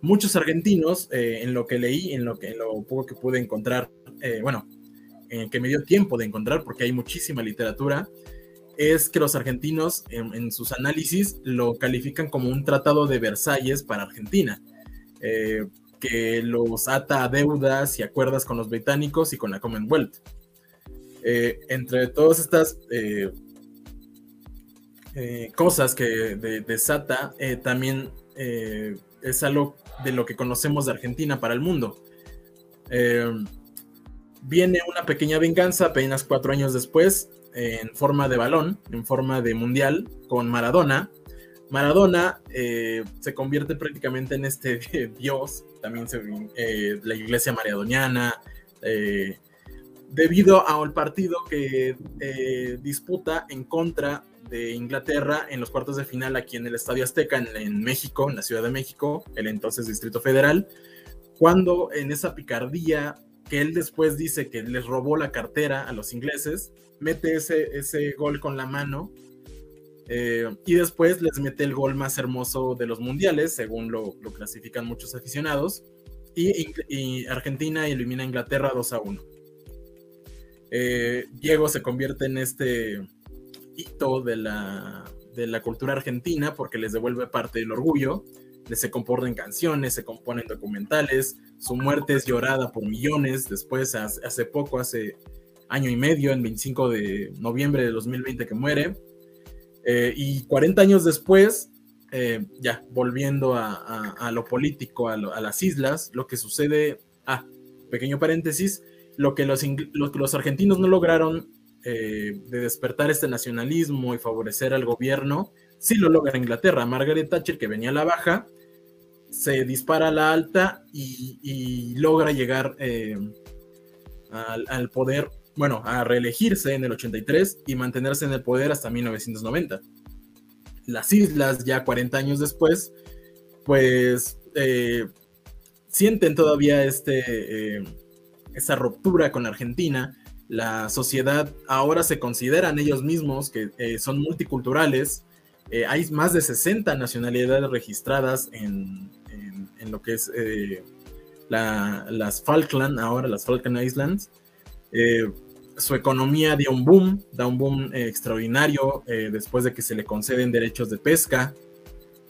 Muchos argentinos, eh, en lo que leí, en lo, que, en lo poco que pude encontrar, eh, que me dio tiempo de encontrar, porque hay muchísima literatura, es que los argentinos en, sus análisis lo califican como un tratado de Versalles para Argentina, que los ata a deudas y acuerdas con los británicos y con la Commonwealth. entre todas estas eh, cosas que desata eh, también eh, es algo de lo que conocemos de Argentina para el mundo. Viene una pequeña venganza apenas cuatro años después en forma de balón, en forma de mundial con Maradona. Maradona se convierte prácticamente en este [LAUGHS] dios, también se, la iglesia maradoniana, debido al partido que disputa en contra de Inglaterra en los cuartos de final aquí en el Estadio Azteca, en, México, en la Ciudad de México, el entonces Distrito Federal, cuando en esa picardía que él después dice que les robó la cartera a los ingleses, mete ese, ese gol con la mano eh, y después les mete el gol más hermoso de los mundiales, según lo, clasifican muchos aficionados, y, Argentina elimina a Inglaterra 2 a 1. Eh, Diego se convierte en este hito de la, de la cultura argentina porque les devuelve parte del orgullo. Se componen canciones, se componen documentales, su muerte es llorada por millones. Después, hace poco, hace año y medio, en 25 de noviembre de 2020 que muere. Eh, y 40 años después, eh, ya volviendo a, lo político, a, las islas, lo que sucede, ah, pequeño paréntesis, lo que los, los argentinos no lograron eh, de despertar este nacionalismo y favorecer al gobierno, sí lo logra Inglaterra. Margaret Thatcher, que venía a la baja, se dispara a la alta y, logra llegar eh, al, poder, bueno, a reelegirse en el 83 y mantenerse en el poder hasta 1990. Las islas, ya 40 años después, pues eh, sienten todavía este, esa ruptura con Argentina la sociedad ahora se consideran ellos mismos que eh, son multiculturales. Eh, hay más de 60 nacionalidades registradas en, lo que es eh, las Falkland, ahora las Falkland Islands. su economía dio un boom, da un boom extraordinario después de que se le conceden derechos de pesca.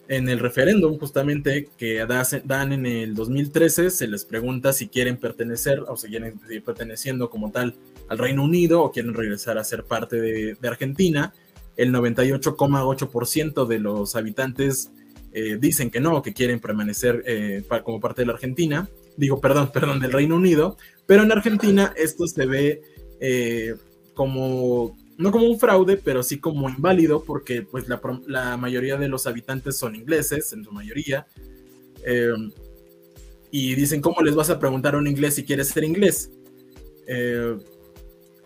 En el referéndum justamente que dan en el 2013 se les pregunta si quieren pertenecer o siguen perteneciendo como tal al Reino Unido o quieren regresar a ser parte de, Argentina. El 98,8% de los habitantes eh, dicen que no, que quieren permanecer eh, como parte de la Argentina. Digo, perdón, perdón, del Reino Unido. Pero en Argentina esto se ve eh, como, no como un fraude, pero sí como inválido, porque pues la, la mayoría de los habitantes son ingleses, en su mayoría. y dicen, ¿cómo les vas a preguntar a un inglés si quieres ser inglés?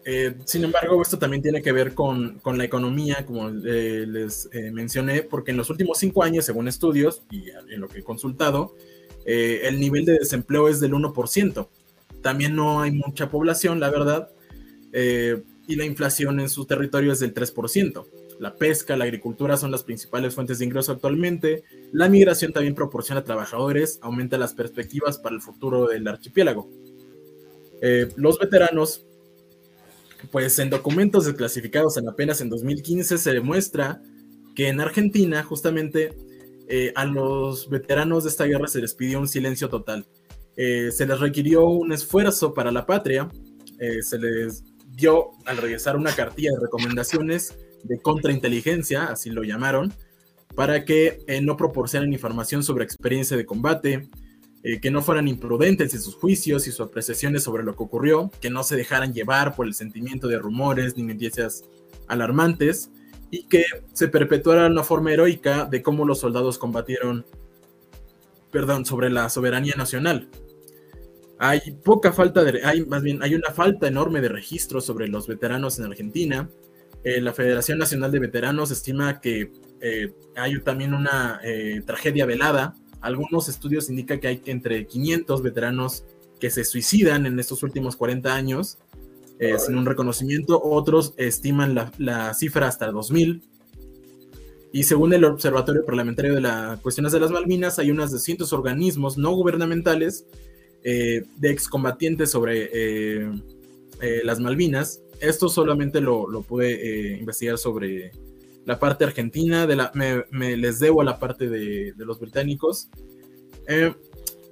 Eh, sin embargo, esto también tiene que ver con, la economía, como eh, les eh, mencioné, porque en los últimos cinco años, según estudios y en lo que he consultado, el nivel de desempleo es del 1%. También no hay mucha población, la verdad, y la inflación en su territorio es del 3%. La pesca, la agricultura son las principales fuentes de ingreso actualmente. La migración también proporciona trabajadores, aumenta las perspectivas para el futuro del archipiélago. los veteranos pues en documentos desclasificados en apenas en 2015 se demuestra que en Argentina justamente eh, a los veteranos de esta guerra se les pidió un silencio total. Eh, se les requirió un esfuerzo para la patria, eh, se les dio al regresar una cartilla de recomendaciones de contrainteligencia, así lo llamaron, para que no proporcionen información sobre experiencia de combate, que no fueran imprudentes en sus juicios y sus apreciaciones sobre lo que ocurrió, que no se dejaran llevar por el sentimiento de rumores ni noticias alarmantes, y que se perpetuara una forma heroica de cómo los soldados combatieron, perdón, sobre la soberanía nacional. Hay poca falta de, hay más bien, hay una falta enorme de registros sobre los veteranos en Argentina. Eh, la Federación Nacional de Veteranos estima que eh, hay también una eh, tragedia velada. Algunos estudios indican que hay entre 500 veteranos que se suicidan en estos últimos 40 años eh, sin un reconocimiento. Otros estiman la, cifra hasta 2000. Y según el Observatorio Parlamentario de las Cuestiones de las Malvinas, hay unos 200 organismos no gubernamentales eh, de excombatientes sobre eh, las Malvinas. Esto solamente lo, pude investigar sobre la parte argentina, de la, me, les debo a la parte de, los británicos.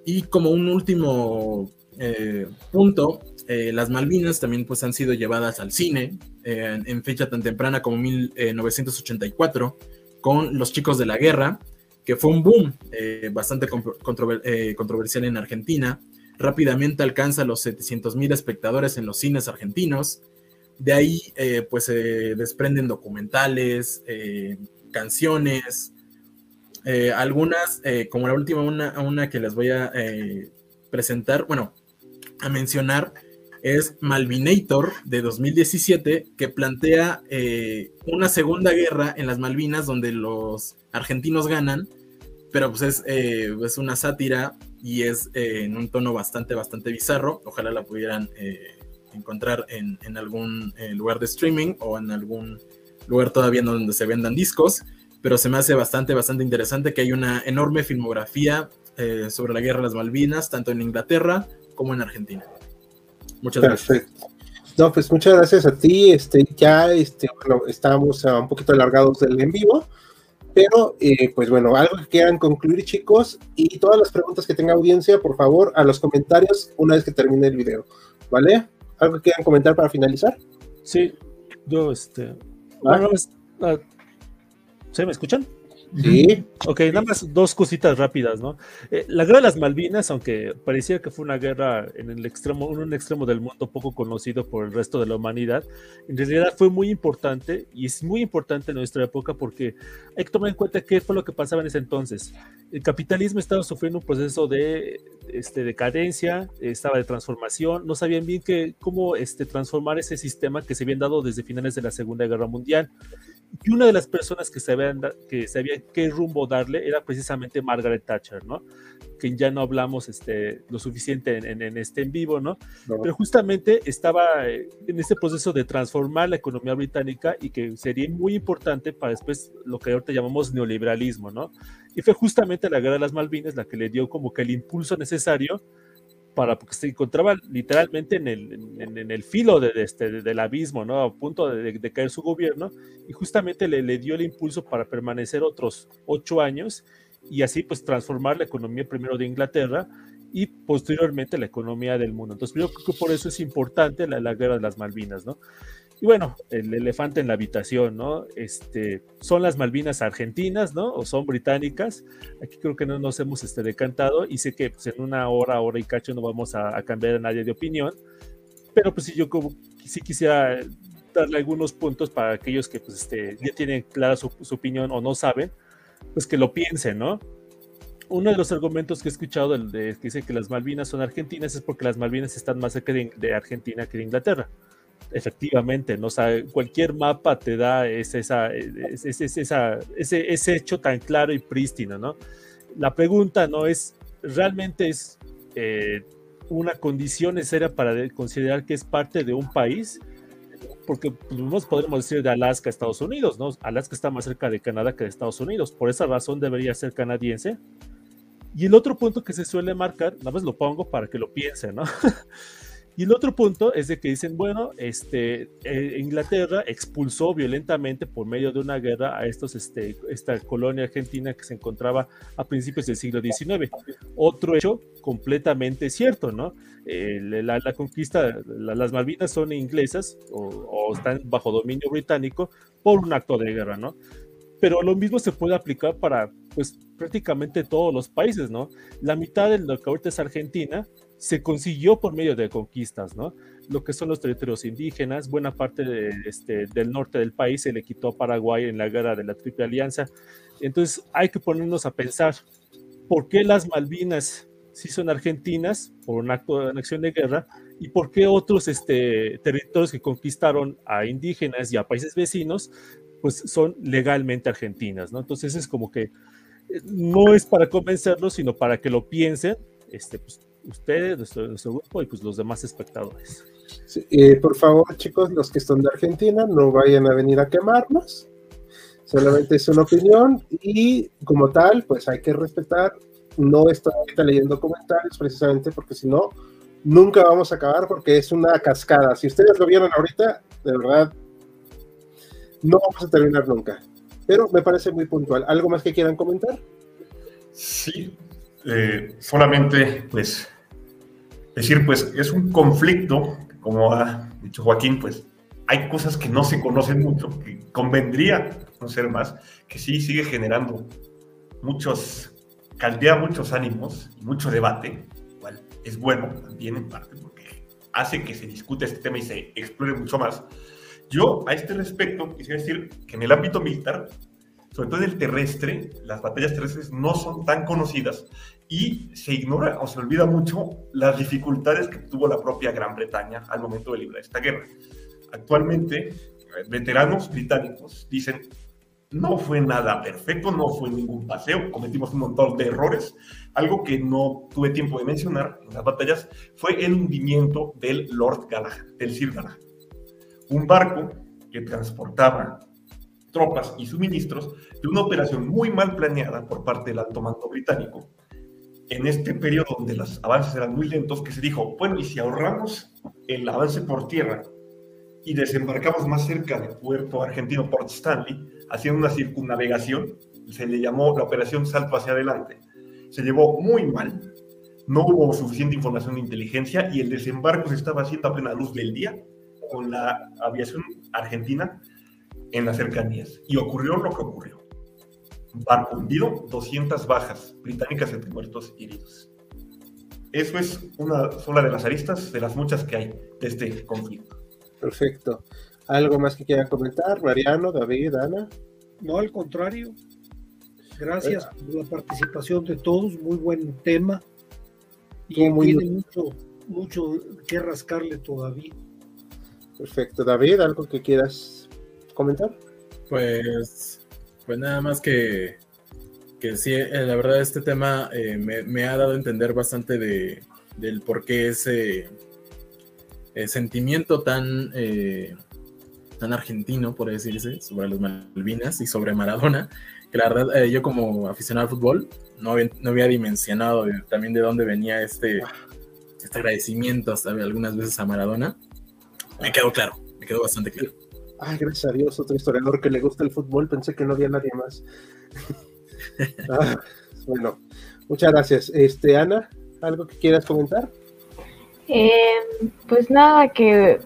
y como un último punto, eh, las Malvinas también pues han sido llevadas al cine eh, en fecha tan temprana como 1984 con Los Chicos de la Guerra, que fue un boom eh, bastante controversial en Argentina. Rápidamente alcanza los 700 mil espectadores en los cines argentinos. De ahí pues se desprenden documentales, canciones, algunas, como la última, una, una que les voy a presentar, bueno, a mencionar, es Malvinator de 2017, que plantea eh, una segunda guerra en las Malvinas donde los argentinos ganan, pero pues es, eh, es una sátira y es eh, en un tono bastante, bastante bizarro. Ojalá la pudieran encontrar en, algún lugar de streaming o en algún lugar todavía donde se vendan discos, pero se me hace bastante, bastante interesante que hay una enorme filmografía sobre la guerra de las Malvinas, tanto en Inglaterra como en Argentina. Muchas gracias. No, pues muchas gracias a ti. Este, ya este, bueno, estábamos un poquito alargados del en vivo, pero eh, pues bueno, algo que quieran concluir, chicos, y todas las preguntas que tenga audiencia, por favor, a los comentarios una vez que termine el video, ¿vale? ¿Algo que quieran comentar para finalizar? Sí, yo, este. Bueno, ah, ¿Se me escuchan? Sí. Ok, nada más dos cositas rápidas, ¿no? Eh, la guerra de las Malvinas, aunque parecía que fue una guerra en el extremo, en un extremo del mundo poco conocido por el resto de la humanidad, en realidad fue muy importante y es muy importante en nuestra época porque hay que tomar en cuenta qué fue lo que pasaba en ese entonces. El capitalismo estaba sufriendo un proceso de este, decadencia, estaba de transformación, no sabían bien que, cómo este, transformar ese sistema que se habían dado desde finales de la Segunda Guerra Mundial. Y una de las personas que sabían, que qué rumbo darle era precisamente Margaret Thatcher, ¿no? Que ya no hablamos este, lo suficiente en, en, este en vivo, ¿no? Pero justamente estaba eh, en este proceso de transformar la economía británica y que sería muy importante para después lo que ahorita llamamos neoliberalismo, ¿no? Y fue justamente la guerra de las Malvinas la que le dio como que el impulso necesario para, porque se encontraba literalmente en el, en, el filo de, este, del abismo, ¿no? A punto de, caer su gobierno, y justamente le, le, dio el impulso para permanecer otros ocho años y así pues transformar la economía primero de Inglaterra y posteriormente la economía del mundo. Entonces yo creo que por eso es importante la, la guerra de las Malvinas, ¿no? Y bueno, el elefante en la habitación, ¿no? Este, son las Malvinas argentinas, ¿no? O son británicas. Aquí creo que no nos hemos este, decantado y sé que pues, en una hora, hora y cacho no vamos a, cambiar a nadie de opinión. Pero pues sí, yo como, sí quisiera darle algunos puntos para aquellos que pues, este, ya tienen clara su, opinión o no saben, pues que lo piensen, ¿no? Uno de los argumentos que he escuchado de, que dice que las Malvinas son argentinas es porque las Malvinas están más cerca de Argentina que de Inglaterra efectivamente, ¿no? O cualquier mapa te da ese, esa, ese, ese, hecho tan claro y prístino, ¿no? La pregunta no es, ¿realmente es eh, una condición necesaria para considerar que es parte de un país? Porque pues, no podemos decir de Alaska a Estados Unidos, ¿no? Alaska está más cerca de Canadá que de Estados Unidos, por esa razón debería ser canadiense. Y el otro punto que se suele marcar, nada más lo pongo para que lo piensen, ¿no? [LAUGHS] Y el otro punto es de que dicen, bueno, este, eh, Inglaterra expulsó violentamente por medio de una guerra a estos, este, esta colonia argentina que se encontraba a principios del siglo XIX. Otro hecho completamente cierto, ¿no? Eh, la, conquista, las Malvinas son inglesas o, o están bajo dominio británico por un acto de guerra, ¿no? pero lo mismo se puede aplicar para pues prácticamente todos los países, ¿no? La mitad de lo que ahorita es Argentina se consiguió por medio de conquistas, ¿no? Lo que son los territorios indígenas, buena parte este, del norte del país se le quitó a Paraguay en la guerra de la Triple Alianza. Entonces hay que ponernos a pensar, ¿por qué las Malvinas sí son argentinas por un acto de anexión de guerra y por qué otros este, territorios que conquistaron a indígenas y a países vecinos pues son legalmente argentinas, ¿no? Entonces es como que eh, no es para convencerlos, sino para que lo piensen, este, pues, ustedes, nuestro, grupo y pues los demás espectadores. Eh, por favor, chicos, los que están de Argentina, no vayan a venir a quemarnos. Solamente es una opinión y como tal, pues hay que respetar. No estoy ahorita leyendo comentarios precisamente porque si no, nunca vamos a acabar porque es una cascada. Si ustedes lo vieron ahorita, de verdad, no vamos a terminar nunca. Pero me parece muy puntual. ¿Algo más que quieran comentar? Sí, eh, solamente pues decir pues es un conflicto, como ha dicho Joaquín, pues hay cosas que no se conocen mucho, que convendría conocer más, que sí sigue generando muchos, caldea muchos ánimos mucho debate, cual es bueno también en parte porque hace que se discute este tema y se explore mucho más. Yo, a este respecto, quisiera decir que en el ámbito militar, sobre todo en el terrestre, las batallas terrestres no son tan conocidas y se ignora o se olvida mucho las dificultades que tuvo la propia Gran Bretaña al momento de librar esta guerra. Actualmente, veteranos británicos dicen, no fue nada perfecto, no fue ningún paseo, cometimos un montón de errores. Algo que no tuve tiempo de mencionar en las batallas fue el hundimiento del Lord Galahad, del Sir Galahad un barco que transportaba tropas y suministros de una operación muy mal planeada por parte del alto mando británico. En este periodo donde los avances eran muy lentos, que se dijo, bueno, y si ahorramos el avance por tierra y desembarcamos más cerca del puerto argentino Port Stanley, haciendo una circunnavegación, se le llamó la operación Salto hacia adelante. Se llevó muy mal, no hubo suficiente información de inteligencia y el desembarco se estaba haciendo a plena luz del día con la aviación argentina en las cercanías. Y ocurrió lo que ocurrió. Barco hundido, 200 bajas británicas entre muertos y heridos. Eso es una sola de las aristas, de las muchas que hay de este conflicto. Perfecto. ¿Algo más que quieran comentar? Mariano, David, Ana. No, al contrario. Gracias por la participación de todos. Muy buen tema. Y muy tiene mucho, mucho que rascarle todavía. Perfecto. David, ¿algo que quieras comentar? Pues, pues nada más que, que sí, eh, la verdad este tema eh, me, ha dado a entender bastante de, del por qué ese eh, sentimiento tan, tan argentino, por decirse, sobre los Malvinas y sobre Maradona, que la verdad yo como aficionado al fútbol no había, no había dimensionado también de dónde venía este, este agradecimiento hasta algunas veces a Maradona me quedó claro, me quedó bastante claro. Ay, gracias a Dios, otro historiador que le gusta el fútbol, pensé que no había nadie más. [LAUGHS] Ah, bueno, muchas gracias. Este, Ana, ¿algo que quieras comentar? Eh, pues nada, que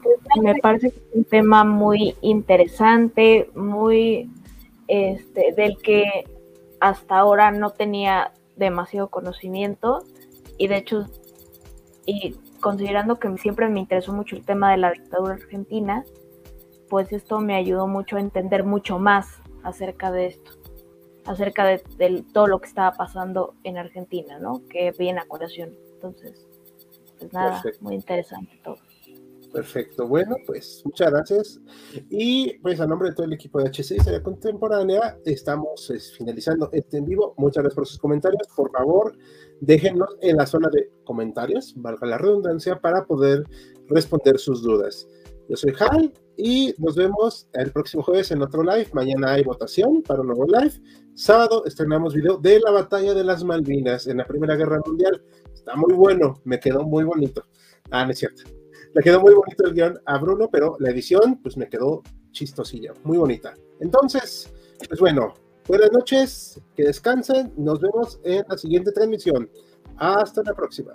me parece que es un tema muy interesante, muy este, del que hasta ahora no tenía demasiado conocimiento y de hecho y considerando que siempre me interesó mucho el tema de la dictadura argentina, pues esto me ayudó mucho a entender mucho más acerca de esto, acerca de, todo lo que estaba pasando en Argentina, ¿no? Que viene a colación. Entonces, pues nada, muy interesante todo. Perfecto, bueno, pues muchas gracias. Y pues a nombre de todo el equipo de HC Historia Contemporánea, estamos pues, finalizando este en vivo. Muchas gracias por sus comentarios. Por favor, déjenos en la zona de comentarios, valga la redundancia, para poder responder sus dudas. Yo soy Hal y nos vemos el próximo jueves en otro live. Mañana hay votación para un nuevo live. Sábado estrenamos video de la batalla de las Malvinas en la Primera Guerra Mundial. Está muy bueno, me quedó muy bonito. Ah, no es cierto. Le quedó muy bonito el guion a Bruno, pero la edición pues me quedó chistosilla, muy bonita. Entonces, pues bueno, buenas noches, que descansen, nos vemos en la siguiente transmisión. Hasta la próxima.